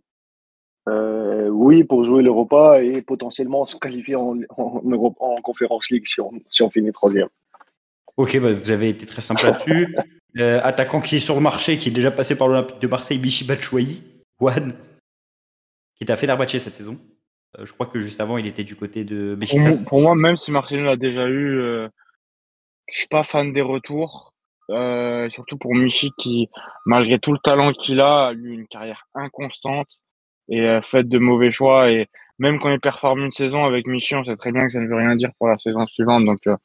euh, oui, pour jouer l'Europa et potentiellement se qualifier en, en, en Conférence League si on, si on finit troisième. Ok, bah, vous avez été très simple là-dessus. *laughs* Euh, attaquant qui est sur le marché, qui est déjà passé par l'Olympique de Marseille, Bichi Batshuayi, Juan, qui t'a fait l'Arbaché cette saison. Euh, je crois que juste avant, il était du côté de Béchicas. Pour, moi, même si Marseille l'a déjà eu, je je suis pas fan des retours. Euh, surtout pour Michi qui, malgré tout le talent qu'il a, a eu une carrière inconstante et euh, faite de mauvais choix. Et même quand il performe une saison avec Michi, on sait très bien que ça ne veut rien dire pour la saison suivante. Donc, euh,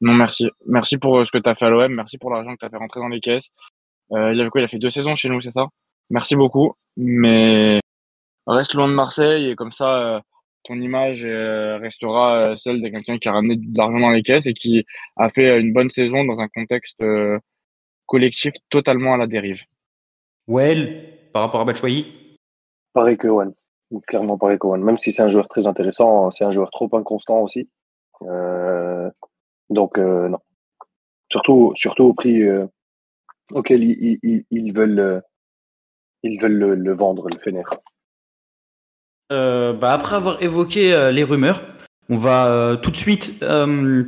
non, merci. Merci pour ce que tu as fait à l'OM. Merci pour l'argent que tu as fait rentrer dans les caisses. il, avait quoi, il a fait deux saisons chez nous, c'est ça? Merci beaucoup. Mais reste loin de Marseille et comme ça, ton image euh, restera euh, celle de quelqu'un qui a ramené de l'argent dans les caisses et qui a fait euh, une bonne saison dans un contexte collectif totalement à la dérive. Well, par rapport à Batshuayi? Pareil que One. Clairement pareil que One. Même si c'est un joueur très intéressant, c'est un joueur trop inconstant aussi. Donc, non. Surtout, au prix auquel ils, veulent, veulent le, vendre, le Fener. Euh, bah, après avoir évoqué euh, les rumeurs, on va euh, tout de suite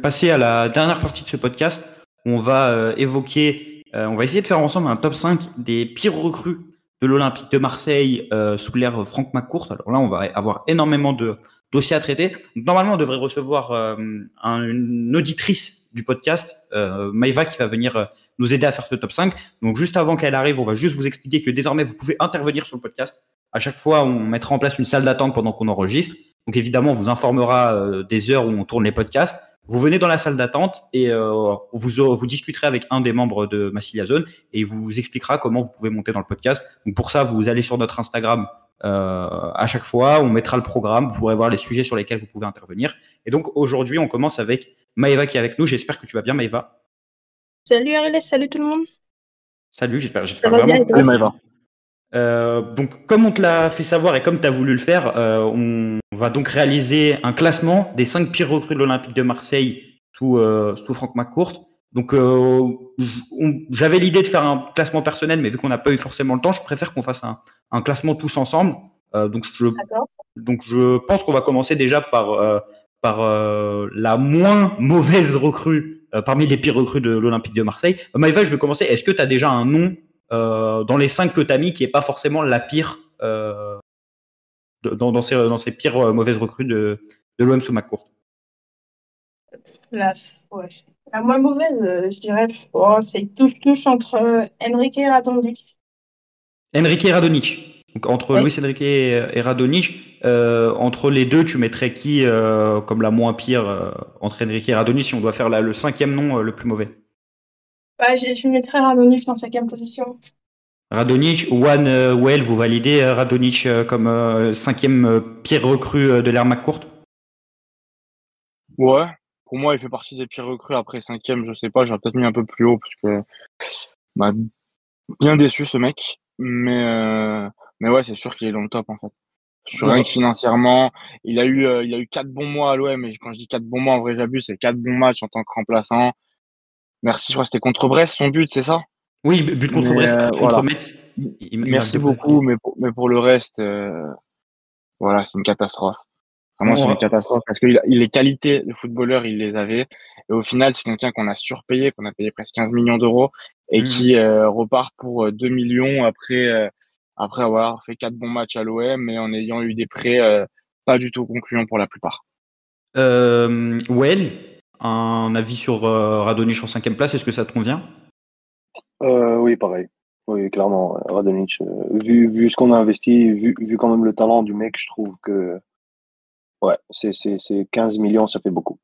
passer à la dernière partie de ce podcast. on va évoquer, on va essayer de faire ensemble un top 5 des pires recrues de l'Olympique de Marseille sous l'ère Franck McCourt. Alors là, on va avoir énormément de dossiers à traiter. Normalement, on devrait recevoir une auditrice du podcast, Maïva, qui va venir nous aider à faire ce top 5. Donc juste avant qu'elle arrive, on va juste vous expliquer que désormais, vous pouvez intervenir sur le podcast à chaque fois, on mettra en place une salle d'attente pendant qu'on enregistre. Donc évidemment, on vous informera euh, des heures où on tourne les podcasts. Vous venez dans la salle d'attente et euh, vous, vous discuterez avec un des membres de Massilia Zone et il vous expliquera comment vous pouvez monter dans le podcast. Donc pour ça, vous allez sur notre Instagram euh, à chaque fois, on mettra le programme, vous pourrez voir les sujets sur lesquels vous pouvez intervenir. Et donc aujourd'hui, on commence avec Maëva qui est avec nous. J'espère que tu vas bien, Maëva. Salut Ariel, salut tout le monde. Salut, j'espère, j'espère vraiment. Salut Maëva. Euh, donc, comme on te l'a fait savoir et comme tu as voulu le faire, euh, on va donc réaliser un classement des 5 pires recrues de l'Olympique de Marseille sous, euh, sous Franck McCourt. Donc, j'avais l'idée de faire un classement personnel, mais vu qu'on n'a pas eu forcément le temps, je préfère qu'on fasse un, un, classement tous ensemble. donc, je, donc, je pense qu'on va commencer déjà par, par la moins mauvaise recrue parmi les pires recrues de l'Olympique de Marseille. Maïva, je vais commencer. Est-ce que tu as déjà un nom dans les cinq que tu as mis qui n'est pas forcément la pire dans, ces, dans ces pires mauvaises recrues de, de l'OM sous McCourt la, la moins mauvaise, je dirais, oh, c'est touche-touche entre Enrique et Radonjic. Enrique et Radonjic. Donc, entre Luis Enrique et Radonjic, euh, entre les deux, tu mettrais qui euh, comme la moins pire euh, entre Enrique et Radonjic si on doit faire le cinquième nom le plus mauvais? Bah, je, mettrais Radonjic en cinquième position. Radonjic, One Well, vous validez Radonjic comme cinquième pire recrue de l'ère McCourt? Ouais, pour moi, il fait partie des pires recrues. Après cinquième, je sais pas, j'aurais peut-être mis un peu plus haut parce que m'a bien déçu ce mec. Mais mais ouais, c'est sûr qu'il est dans le top en fait. Sur rien que financièrement, il a eu euh, il a eu quatre bons mois à l'OM. Et quand je dis quatre bons mois, en vrai, j'abuse. C'est quatre bons matchs en tant que remplaçant. Merci, je crois que c'était contre Brest son but, c'est ça? Oui, but contre Brest, euh, contre Metz. Merci beaucoup, mais pour, mais pour le reste, euh, voilà, c'est une catastrophe. Vraiment, c'est une catastrophe parce que il, les qualités de footballeur, il les avait. Et au final, c'est quelqu'un qu'on a surpayé, qu'on a payé presque 15 millions d'euros et mmh. qui repart pour 2 millions après après avoir fait quatre bons matchs à l'OM et en ayant eu des prêts euh, pas du tout concluants pour la plupart. Euh, well, un avis sur euh, Radonich en cinquième place, est-ce que ça te convient? Euh, Oui, pareil. Oui, clairement, Radonich. vu, vu ce qu'on a investi, vu, vu quand même le talent du mec, je trouve que ouais, c'est 15 millions, ça fait beaucoup.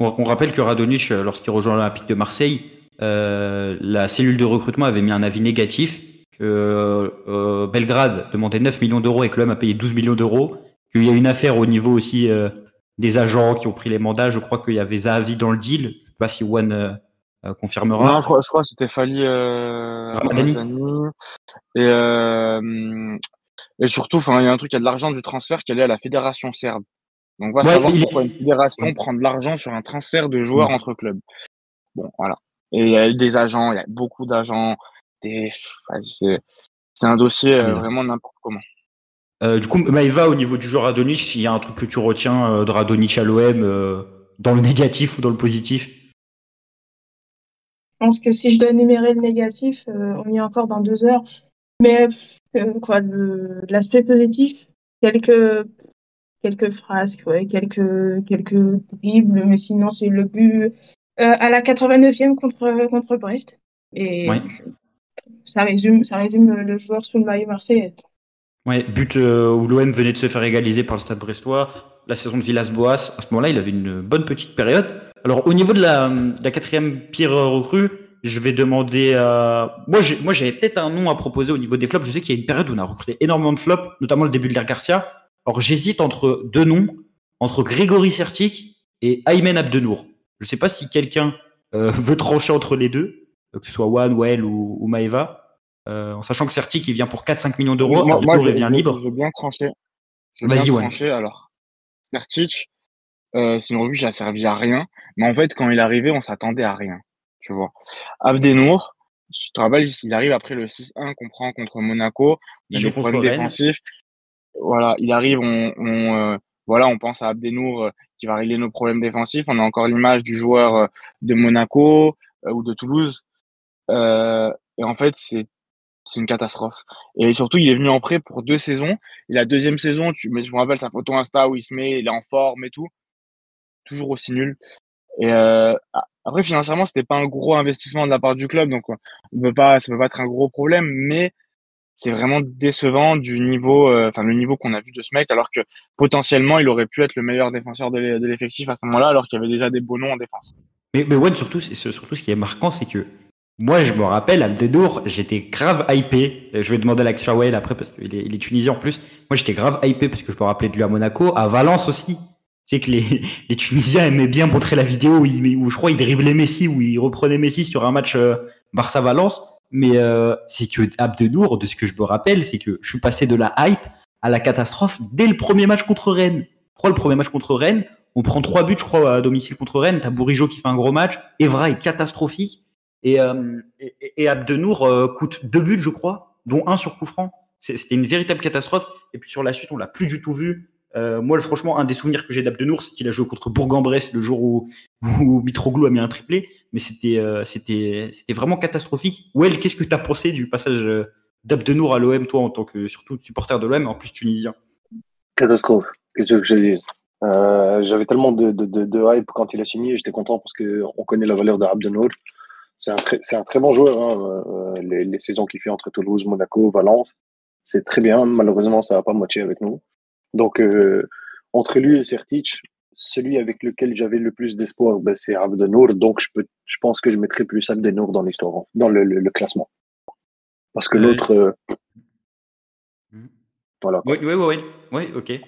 On, rappelle que Radonich, lorsqu'il rejoint l'Olympique de Marseille, la cellule de recrutement avait mis un avis négatif que euh, Belgrade demandait 9 millions d'euros et que l'homme a payé 12 millions d'euros, qu'il y a une affaire au niveau aussi euh, des agents qui ont pris les mandats. Je crois qu'il y avait Zahavi dans le deal. Je ne sais pas si One euh, confirmera. Non, je crois, je crois que c'était Fali. Et, et surtout, il y a un truc, il y a de l'argent du transfert qui allait à la fédération serbe. Donc, on va savoir pourquoi une fédération prend de l'argent sur un transfert de joueurs entre clubs. Bon, voilà. Et il y a eu des agents, il y a beaucoup d'agents c'est un dossier euh, vraiment n'importe comment. Euh, du coup, Maïva, au niveau du joueur Radonich, s'il y a un truc que tu retiens euh, de Radonich à l'OM, dans le négatif ou dans le positif? Je pense que si je dois énumérer le négatif, on y est encore dans deux heures. Mais quoi, l'aspect positif, quelques quelques phrases, quelques quelques dribbles, mais sinon c'est le but à la 89e contre contre Brest. Et ça résume, ça résume le joueur sous le maillot marseillais. Ouais, but euh, où l'OM venait de se faire égaliser par le Stade Brestois, la saison de Villas-Boas. À ce moment-là, il avait une bonne petite période. Alors, au niveau de la, quatrième pire recrue, je vais demander à. Moi, moi, j'avais peut-être un nom à proposer au niveau des flops. Je sais qu'il y a une période où on a recruté énormément de flops, notamment le début de l'ère Garcia. Alors, j'hésite entre deux noms, entre Grégory Sertic et Aymen Abdenour. Je ne sais pas si quelqu'un euh, veut trancher entre les deux, que ce soit One, Well ou, ou Maeva. Euh, en sachant que Certi qui vient pour 4-5 millions d'euros, moi, je, vient libre. Je veux bien trancher. Vas-y, ouais. trancher, alors. Certic, euh, c'est une revue qui a servi à rien. Mais en fait, quand il est arrivé, on s'attendait à rien. Tu vois. Abdenour, je te il arrive après le 6-1 qu'on prend contre Monaco. Il a des problèmes défensifs. Voilà, il arrive, on, on euh, voilà, on pense à Abdenour euh, qui va régler nos problèmes défensifs. On a encore l'image du joueur euh, de Monaco ou de Toulouse. et en fait, c'est une catastrophe. Et surtout, il est venu en prêt pour deux saisons. Et la deuxième saison, tu, je me rappelle sa photo Insta où il se met, il est en forme et tout. Toujours aussi nul. Et euh, après, financièrement, c'était pas un gros investissement de la part du club, donc on ça peut pas être un gros problème, mais c'est vraiment décevant du niveau, euh, enfin le niveau qu'on a vu de ce mec, alors que potentiellement, il aurait pu être le meilleur défenseur de l'effectif à ce moment-là, alors qu'il y avait déjà des beaux noms en défense. Mais, mais surtout, surtout, ce qui est marquant, c'est que moi, je me rappelle, Abdedour, j'étais grave hypé. Je vais demander à l'Action après parce qu'il est, tunisien en plus. Moi, j'étais grave hypé parce que je me rappelais de lui à Monaco, à Valence aussi. Sais que *laughs* les, Tunisiens aimaient bien montrer la vidéo où, où je crois il driblait Messi, où il reprenait Messi sur un match euh, Barça-Valence. Mais euh, c'est que Abdedour, de ce que je me rappelle, c'est que je suis passé de la hype à la catastrophe dès le premier match contre Rennes. Je crois le premier match contre Rennes, on prend trois buts, je crois, à domicile contre Rennes. T'as Bourigeau qui fait un gros match. Evra est catastrophique. Et, euh, et, Abdenour euh, coûte deux buts, je crois, dont un sur coup franc. C'était une véritable catastrophe. Et puis sur la suite, on l'a plus du tout vu. Euh, moi, franchement, un des souvenirs que j'ai d'Abdenour, c'est qu'il a joué contre Bourg-en-Bresse le jour où, où Mitroglou a mis un triplé. Mais c'était euh, vraiment catastrophique. Well, qu'est-ce que tu as pensé du passage euh, d'Abdenour à l'OM, toi, en tant que surtout supporter de l'OM, en plus tunisien? Catastrophe. Qu'est-ce que je te dise? Euh, J'avais tellement de, de, hype quand il a signé. J'étais content parce qu'on connaît la valeur d'Abdenour. C'est un, très, un très bon joueur. Hein. Les, les saisons qu'il fait entre Toulouse, Monaco, Valence, c'est très bien. Malheureusement, ça va pas moitié avec nous. Donc, euh, entre lui et Sertic, celui avec lequel j'avais le plus d'espoir, ben, c'est Abdenour. Donc, je, peux, je pense que je mettrai plus Abdenour dans l'histoire, dans le, le, le, classement. Parce que l'autre. Euh, voilà. Oui, oui, oui, oui, ok.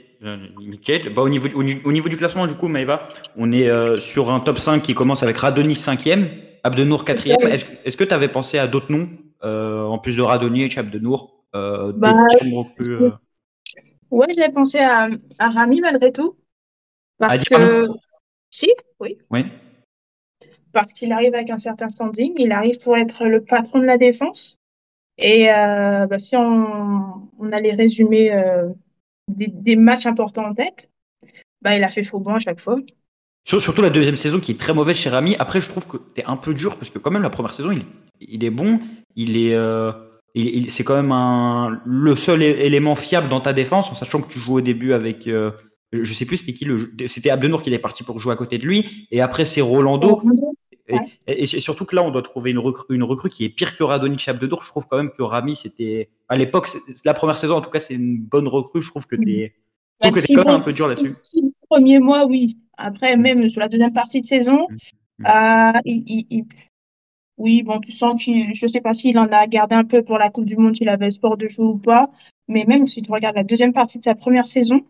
Nickel. Bah, au, niveau, au, au, niveau du classement, du coup, Maëva, on est euh, sur un top 5 qui commence avec Radonjic 5e, Abdenour 4e. Est-ce est que tu avais pensé à d'autres noms, euh, en plus de Radonjic et Abdenour euh, bah, plus, Ouais, j'avais pensé à, à, Rami malgré tout. Parce que. Si, oui. Oui. Parce qu'il arrive avec un certain standing, il arrive pour être le patron de la défense. Et euh, bah, si on, on, a les résumés euh, des, des, matchs importants en tête, bah, il a fait faux bon à chaque fois. Surtout la deuxième saison qui est très mauvaise chez Rami. Après, je trouve que es un peu dur parce que quand même la première saison, il, il est bon. Il est, euh, c'est quand même un, le seul élément fiable dans ta défense, en sachant que tu joues au début avec, euh, je sais plus c'était qui le, c'était Abdenour qui est parti pour jouer à côté de lui, et après c'est Rolando. Et, ouais. et, et, surtout que là, on doit trouver une recrue, une recrue qui est pire que Radonic et Abdenour. Je trouve quand même que Rami, c'était à l'époque, la première saison en tout cas, c'est une bonne recrue. Je trouve que t'es, si quand même un peu dur là-dessus. Premier mois, oui. Après, même sur la deuxième partie de saison, Mmh. euh, il, il, il, oui, bon, tu sens qu'il, je sais pas s'il en a gardé un peu pour la Coupe du Monde, s'il avait espoir de jouer ou pas. Mais même si tu regardes la deuxième partie de sa première saison,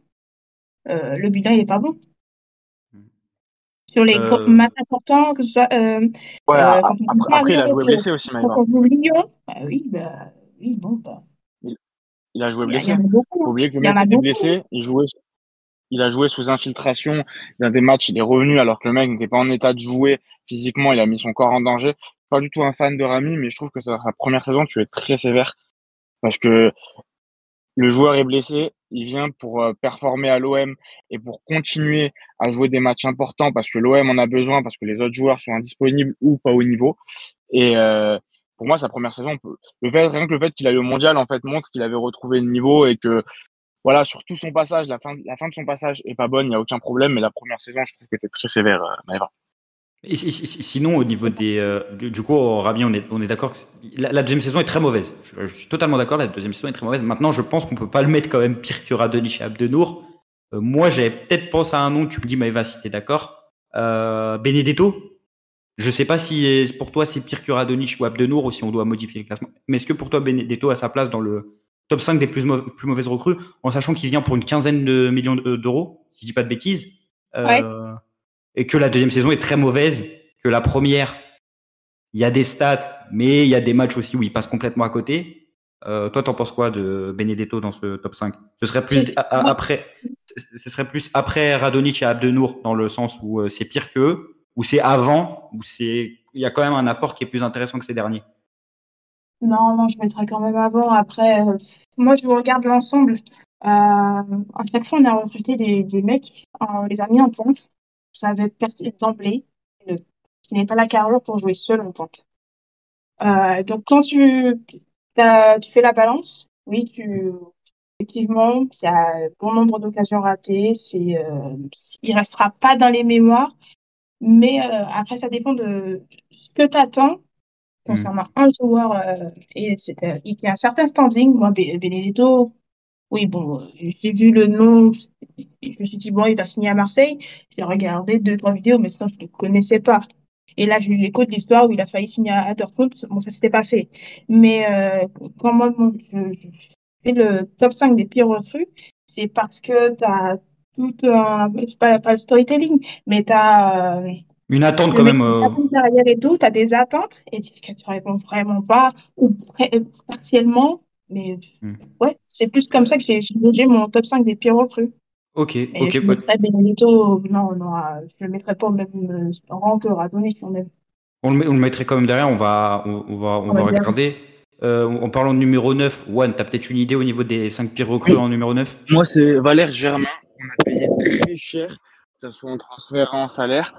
euh, le bilan, il est pas bon. Sur les Euh, matchs importants, que ce soit. Euh, Ouais, a- après, après, il a joué blessé aussi, joue Lyon, bah oui, bah oui, bon, bah, Il a joué il y, a- il y blessé. en a Faut beaucoup. oublier que le Il y mec a était beaucoup. blessé, il jouait, il a joué sous infiltration dans des matchs, il est revenu alors que le mec n'était pas en état de jouer physiquement, il a mis son corps en danger. Pas du tout un fan de Rami, mais je trouve que sa première saison, tu es très sévère parce que le joueur est blessé, il vient pour euh, performer à l'OM et pour continuer à jouer des matchs importants parce que l'OM en a besoin, parce que les autres joueurs sont indisponibles ou pas au niveau. Et euh, pour moi, sa première saison, le fait, rien que le fait qu'il aille au mondial, en fait, montre qu'il avait retrouvé le niveau et que, voilà, sur tout son passage, la fin, la fin de son passage est pas bonne, il n'y a aucun problème, mais la première saison, je trouve que était très sévère, euh, Maëva. Et si- si- si- sinon, au niveau des. euh, du, coup, Rami, on est, on est d'accord que la, deuxième saison est très mauvaise. Je, suis totalement d'accord, la deuxième saison est très mauvaise. Maintenant, je pense qu'on peut pas le mettre quand même pire que Radonjic et Abdenour. Euh, moi, j'avais peut-être pensé à un nom, tu me dis, Maëva, si t'es d'accord. Euh, Benedetto. Je sais pas si pour toi c'est pire que Radonjic ou Abdenour ou si on doit modifier le classement. Mais est-ce que pour toi, Benedetto a sa place dans le top 5 des plus, mau- plus mauvaises recrues, en sachant qu'il vient pour une quinzaine de millions de- d'euros, si je dis pas de bêtises? Euh, et que la deuxième saison est très mauvaise, que la première, il y a des stats, mais il y a des matchs aussi où il passe complètement à côté. Euh, toi, t'en penses quoi de Benedetto dans ce top 5 Ce serait plus a- a- après, ce serait plus après Radonic et Abdenour dans le sens où euh, c'est pire qu'eux, ou c'est avant, où c'est il y a quand même un apport qui est plus intéressant que ces derniers? Non, non, je mettrais quand même avant. Après, euh, moi, je regarde l'ensemble. Euh, à chaque fois, on a recruté des, des mecs, on les a mis en pointe. Ça avait perdu d'emblée qui n'est pas la carrure pour jouer seul en pointe. Euh, donc, quand tu, tu fais la balance, oui, tu, effectivement, il y a bon nombre d'occasions ratées. C'est, euh, il restera pas dans les mémoires, mais euh, après, ça dépend de ce que tu attends concernant un joueur euh, et il y a un certain standing moi Be- Benedetto oui bon euh, j'ai vu le nom je me suis dit bon il va signer à Marseille. J'ai regardé deux trois vidéos mais sinon je ne le connaissais pas. Et là eu l'écho de l'histoire où il a failli signer à Dortmund. Bon ça s'était pas fait. Mais euh, quand moi bon, je, je fais le top 5 des pires recrues c'est parce que tu as tout un pas, pas le storytelling mais tu as Une attente quand même. euh, derrière et tout, tu as des attentes. Et tu tu réponds vraiment pas ou euh, partiellement. Mais Hmm. ouais, c'est plus comme ça que j'ai logé mon top 5 des pires recrues. Ok, Et ok. je mettrais non, non, euh, je le mettrais pas au même euh, rang que quand même. On le, met- on le mettrait quand même derrière, on va, on, on va, on On va regarder. Euh, en parlant de numéro 9, Juan, t'as peut-être une idée au niveau des 5 pires recrues Oui. en numéro 9 Moi, c'est Valère Germain, qu'on très cher, que ce soit en transfert en salaire.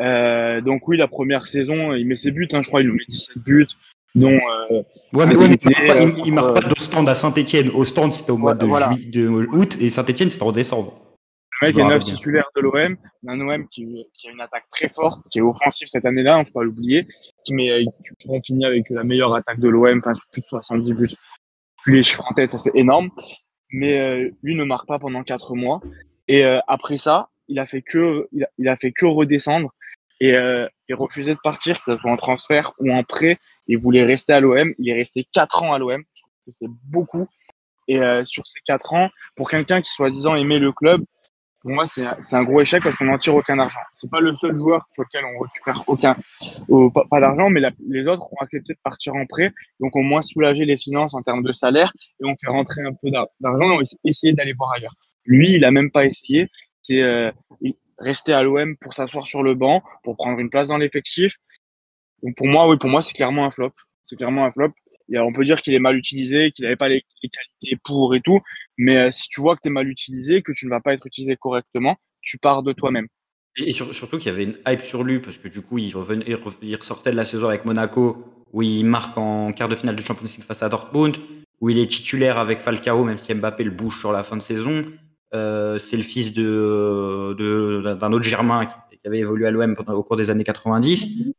Euh, donc oui, la première saison, il met ses buts, hein, je crois, il nous met 17 buts, dont... Euh, ouais, mais, ouais, mais il, ne marque pas, de stand à Saint-Etienne. Au stand, c'était au mois de, de, août, et Saint-Etienne, c'était en décembre. Le mec est neuf titulaire de l'OM, un OM qui, qui, a une attaque très forte, qui est offensive cette année-là, on ne faut pas l'oublier, qui met, qui vont finir avec la meilleure attaque de l'OM, enfin plus de 70 buts. Plus les chiffres en tête, ça c'est énorme. Mais euh, lui ne marque pas pendant quatre mois. Et euh, après ça, il a fait que, il a, il a fait que redescendre et, euh, et refuser de partir, que ce soit en transfert ou en prêt. Il voulait rester à l'OM. Il est resté quatre ans à l'OM. Je trouve que c'est beaucoup. Et euh, sur ces quatre ans, pour quelqu'un qui soi-disant aimait le club, pour moi, c'est un gros échec parce qu'on n'en tire aucun argent. C'est pas le seul joueur sur lequel on récupère aucun, pas, d'argent, mais les autres ont accepté de partir en prêt, donc ont moins soulagé les finances en termes de salaire et ont fait rentrer un peu d'argent et essayer d'aller voir ailleurs. Lui, il a même pas essayé. C'est euh, rester à l'OM pour s'asseoir sur le banc, pour prendre une place dans l'effectif. Donc pour moi, oui, pour moi, c'est clairement un flop. C'est clairement un flop on peut dire qu'il est mal utilisé, qu'il n'avait pas les, qualités pour et tout, mais euh, si tu vois que tu es mal utilisé, que tu ne vas pas être utilisé correctement, tu pars de toi-même. Et surtout qu'il y avait une hype sur lui, parce que du coup, il, revenait, il ressortait de la saison avec Monaco, où il marque en quart de finale de Champions League face à Dortmund, où il est titulaire avec Falcao, même si Mbappé le bouge sur la fin de saison. Euh, c'est le fils de, d'un autre Germain qui, avait évolué à l'OM au cours des années 90.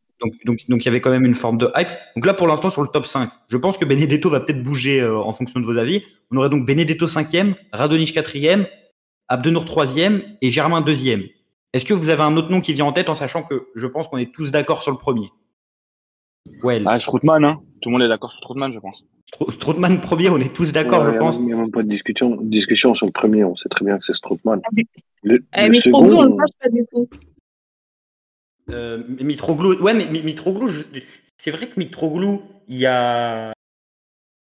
Donc, donc, il y avait quand même une forme de hype. Donc là, pour l'instant, sur le top 5, je pense que Benedetto va peut-être bouger euh, en fonction de vos avis. On aurait donc Benedetto 5e, Radonich 4e, Abdenour 3e et Germain 2e. Est-ce que vous avez un autre nom qui vient en tête en sachant que je pense qu'on est tous d'accord sur le premier? Ouais. Ah, Stroutman, hein. Tout le monde est d'accord sur Stroutman, je pense. Stroutman premier, on est tous d'accord, je pense. Il n'y a même pas de discussion, discussion sur le premier, on sait très bien que c'est Stroutman. Ah, le, eh, mais second, on ne passe pas du tout. Euh, Mitroglou, ouais, mais Mitroglou, c'est vrai que Mitroglou, il y a.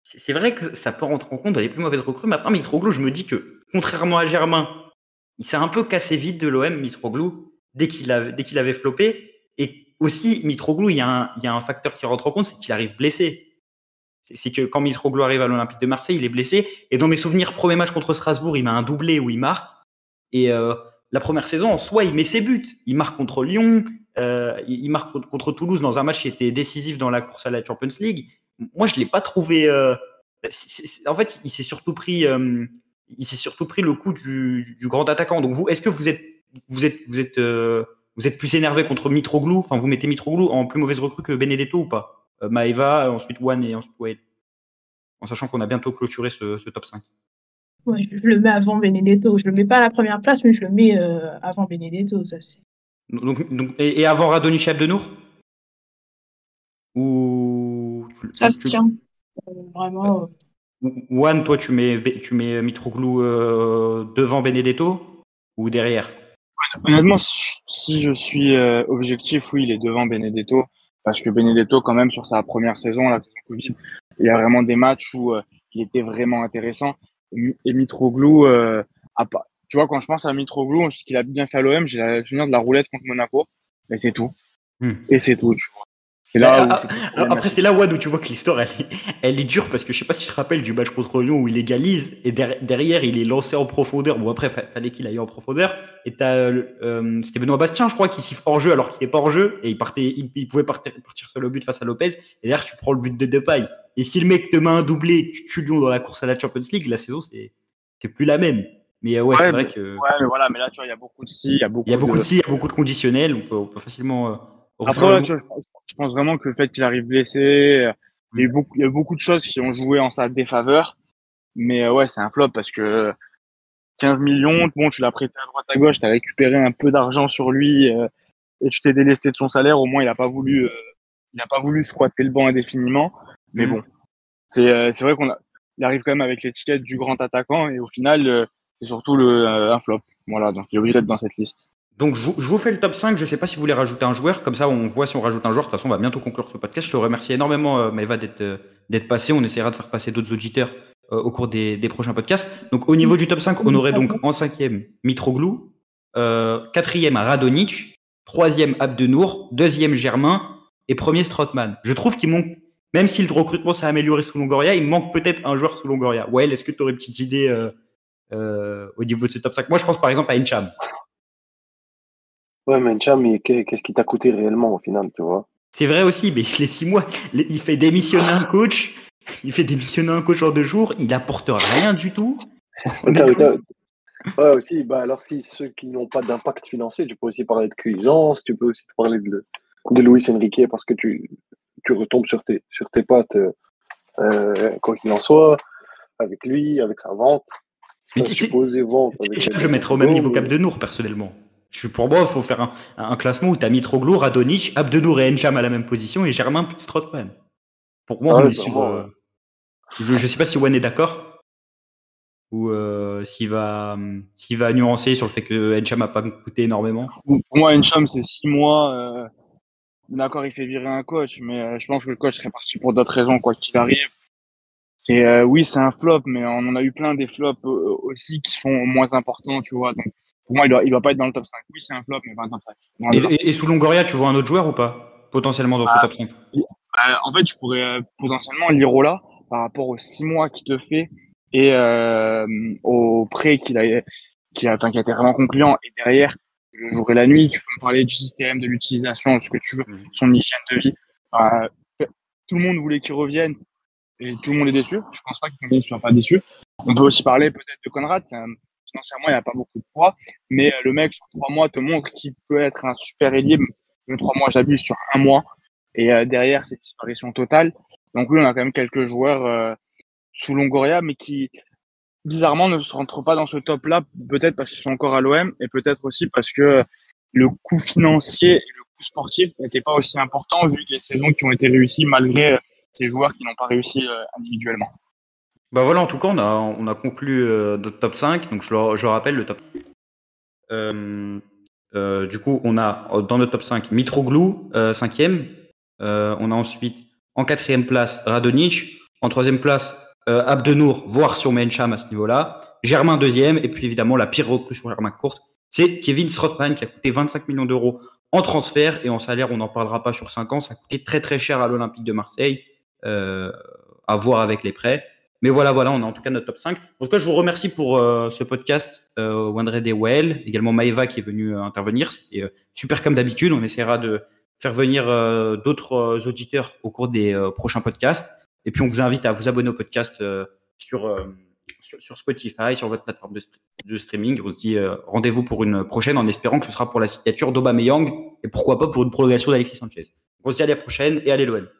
C'est vrai que ça peut rentrer en compte dans les plus mauvaises recrues. Maintenant, Mitroglou, je me dis que, contrairement à Germain, il s'est un peu cassé vite de l'OM, Mitroglou, dès qu'il avait, dès qu'il avait floppé. Et aussi, Mitroglou, il y, a un, il y a un facteur qui rentre en compte, c'est qu'il arrive blessé. C'est que quand Mitroglou arrive à l'Olympique de Marseille, il est blessé. Et dans mes souvenirs, premier match contre Strasbourg, il met un doublé où il marque. Et euh, la première saison, en soi, il met ses buts. Il marque contre Lyon, euh, il marque contre Toulouse dans un match qui était décisif dans la course à la Champions League. Moi, je l'ai pas trouvé. Euh, en fait, il s'est surtout pris, euh, il s'est surtout pris le coup du, grand attaquant. Donc vous, est-ce que vous êtes, vous êtes, vous êtes, vous êtes plus énervé contre Mitroglou? Enfin, vous mettez Mitroglou en plus mauvaise recrue que Benedetto ou pas? Maeva, ensuite One et ensuite Wade. En sachant qu'on a bientôt clôturé ce, top 5. Ouais, je le mets avant Benedetto. Je le mets pas à la première place, mais je le mets avant Benedetto. Ça, c'est donc, et, avant Radonich Abdenour? Ou Ça se tient. Euh, vraiment. Juan, toi, tu mets, tu mets Mitroglou euh, devant Benedetto ou derrière? Honnêtement, si je suis euh, objectif, oui, il est devant Benedetto. Parce que Benedetto, quand même, sur sa première saison, la Covid, il y a vraiment des matchs où il était vraiment intéressant. Et Mitroglou, a pas, tu vois, quand je pense à Mitroglou, ce qu'il a bien fait à l'OM, j'ai le souvenir de la roulette contre Monaco, et c'est tout. Hmm. Et c'est tout, tu vois. C'est là ah, ah, après, c'est là où tu vois que l'histoire, elle, elle est, dure parce que je sais pas si tu te rappelles du match contre Lyon où il égalise et derrière, il est lancé en profondeur. Bon, après, fallait qu'il aille en profondeur. Et t'as, euh, c'était Benoît Bastien, je crois, qui siffle hors jeu alors qu'il est pas hors jeu et il partait, il, pouvait partir, partir sur le but face à Lopez. Et derrière, tu prends le but de Depay. Et si le mec te met un doublé, tu tues Lyon dans la course à la Champions League, la saison, c'est, c'est plus la même. Mais euh, ouais, c'est vrai que. Ouais, mais voilà, mais là, tu vois, il y a beaucoup de si, il y a beaucoup, il y a beaucoup de, si, il y a beaucoup de conditionnels. On peut, facilement. Euh, Après, tu vois, je, pense vraiment que le fait qu'il arrive blessé, euh, il, y a eu mm. beaucoup, il y a beaucoup de choses qui ont joué en sa défaveur. Mais ouais, c'est un flop parce que 15 millions, bon, tu l'as prêté à droite à gauche, tu as récupéré un peu d'argent sur lui et tu t'es délesté de son salaire. Au moins, il n'a pas voulu, il a pas voulu squatter le banc indéfiniment. Mais mm. bon, c'est c'est vrai qu'on a, il arrive quand même avec l'étiquette du grand attaquant et au final c'est surtout le, euh, un flop. Voilà, donc il est obligé d'être dans cette liste. Donc je vous, fais le top 5, je ne sais pas si vous voulez rajouter un joueur, comme ça on voit si on rajoute un joueur, de toute façon on va bientôt conclure ce podcast. Je te remercie énormément euh, d'être euh, d'être passé, on essaiera de faire passer d'autres auditeurs au cours des, prochains podcasts. Donc au niveau du top 5, on aurait donc en cinquième Mitroglou, quatrième Radonic, troisième Abdenour, deuxième Germain et premier Strottmann. Je trouve qu'il manque, même si le recrutement s'est amélioré sous Longoria, il manque peut-être un joueur sous Longoria. Ouais, est-ce que tu aurais une petite idée au niveau de ce top 5. Moi, je pense par exemple à Encham. Ouais, mais Encham, qu'est-ce qui t'a coûté réellement au final, tu vois? C'est vrai aussi, mais *laughs* les six mois, il fait démissionner un coach, il fait démissionner un coach en deux jours, il apporte rien du tout. *laughs* Ouais, aussi, bah alors si ceux qui n'ont pas d'impact financier, tu peux aussi parler de Cuisance, tu peux aussi parler de, de Luis Enrique parce que tu, tu retombes sur tes, sur tes pattes, euh, quoi qu'il en soit, avec lui, avec sa vente. Je mettrais au même niveau qu'Abdenour, personnellement. Pour moi, il faut faire un, un classement où tu as Mitroglou, Radonich, Abdenour et Encham à la même position et Germain plus Strootman. Pour moi, on est sur. Euh, je ne sais pas si One est d'accord ou euh, s'il va, s'il va nuancer sur le fait que Encham n'a pas coûté énormément Pour moi, Encham, c'est six mois. Euh, d'accord, il fait virer un coach, mais euh, je pense que le coach serait parti pour d'autres raisons, quoi qu'il arrive. C'est oui, c'est un flop, mais on en a eu plein des flops aussi qui sont moins importants, tu vois. Donc, pour moi, il doit, il doit pas être dans le top 5. Oui, c'est un flop, mais pas dans le top 5. Et, sous Longoria, tu vois un autre joueur ou pas Potentiellement dans ce ah, top 5 En fait, tu pourrais potentiellement Lirola par rapport aux six mois qu'il te fait et euh, au prêt qu'il a, qui a, qui a été vraiment concluant. Et derrière, le jour et la nuit, tu peux me parler du système, de l'utilisation, ce que tu veux, mmh. son hygiène de vie. Euh, tout le monde voulait qu'il revienne et tout le monde est déçu. Je pense pas qu'il ne soit pas déçu. On peut aussi parler peut-être de Conrad. financièrement, il n'y a pas beaucoup de poids, mais euh, le mec sur trois mois te montre qu'il peut être un super ailier. Le trois mois, j'abuse sur un mois. Et euh, derrière, c'est disparition totale. Donc oui, on a quand même quelques joueurs euh, sous Longoria, mais qui bizarrement ne se rentrent pas dans ce top-là, peut-être parce qu'ils sont encore à l'OM, et peut-être aussi parce que le coût financier et le coût sportif n'étaient pas aussi importants vu les saisons qui ont été réussies malgré ces joueurs qui n'ont pas réussi euh, individuellement. Bah voilà, en tout cas, on a, on a conclu euh, notre top 5. Donc je le, je rappelle, le top. du coup, on a dans notre top 5 Mitroglou, 5e. on a ensuite en quatrième place Radonic. En troisième place euh, Abdenour, voire sur Mencham à ce niveau-là. Germain deuxième, et puis évidemment la pire recrue sur Germain courte, c'est Kevin Strothman qui a coûté 25 millions d'euros en transfert et en salaire, on n'en parlera pas sur 5 ans, ça a coûté très très cher à l'Olympique de Marseille, euh, à voir avec les prêts. Mais voilà, voilà, on a en tout cas notre top 5. En tout cas, je vous remercie pour euh, ce podcast, euh, Wandre Dewell, également Maeva qui est venu euh, intervenir. C'était super comme d'habitude. On essaiera de faire venir d'autres auditeurs au cours des prochains podcasts. Et puis, on vous invite à vous abonner au podcast euh, euh, sur, sur, Spotify, sur votre plateforme de, streaming. On se dit euh, rendez-vous pour une prochaine en espérant que ce sera pour la signature d'Obameyang et pourquoi pas pour une progression d'Alexis Sanchez. on se dit à la prochaine et allez l'OL.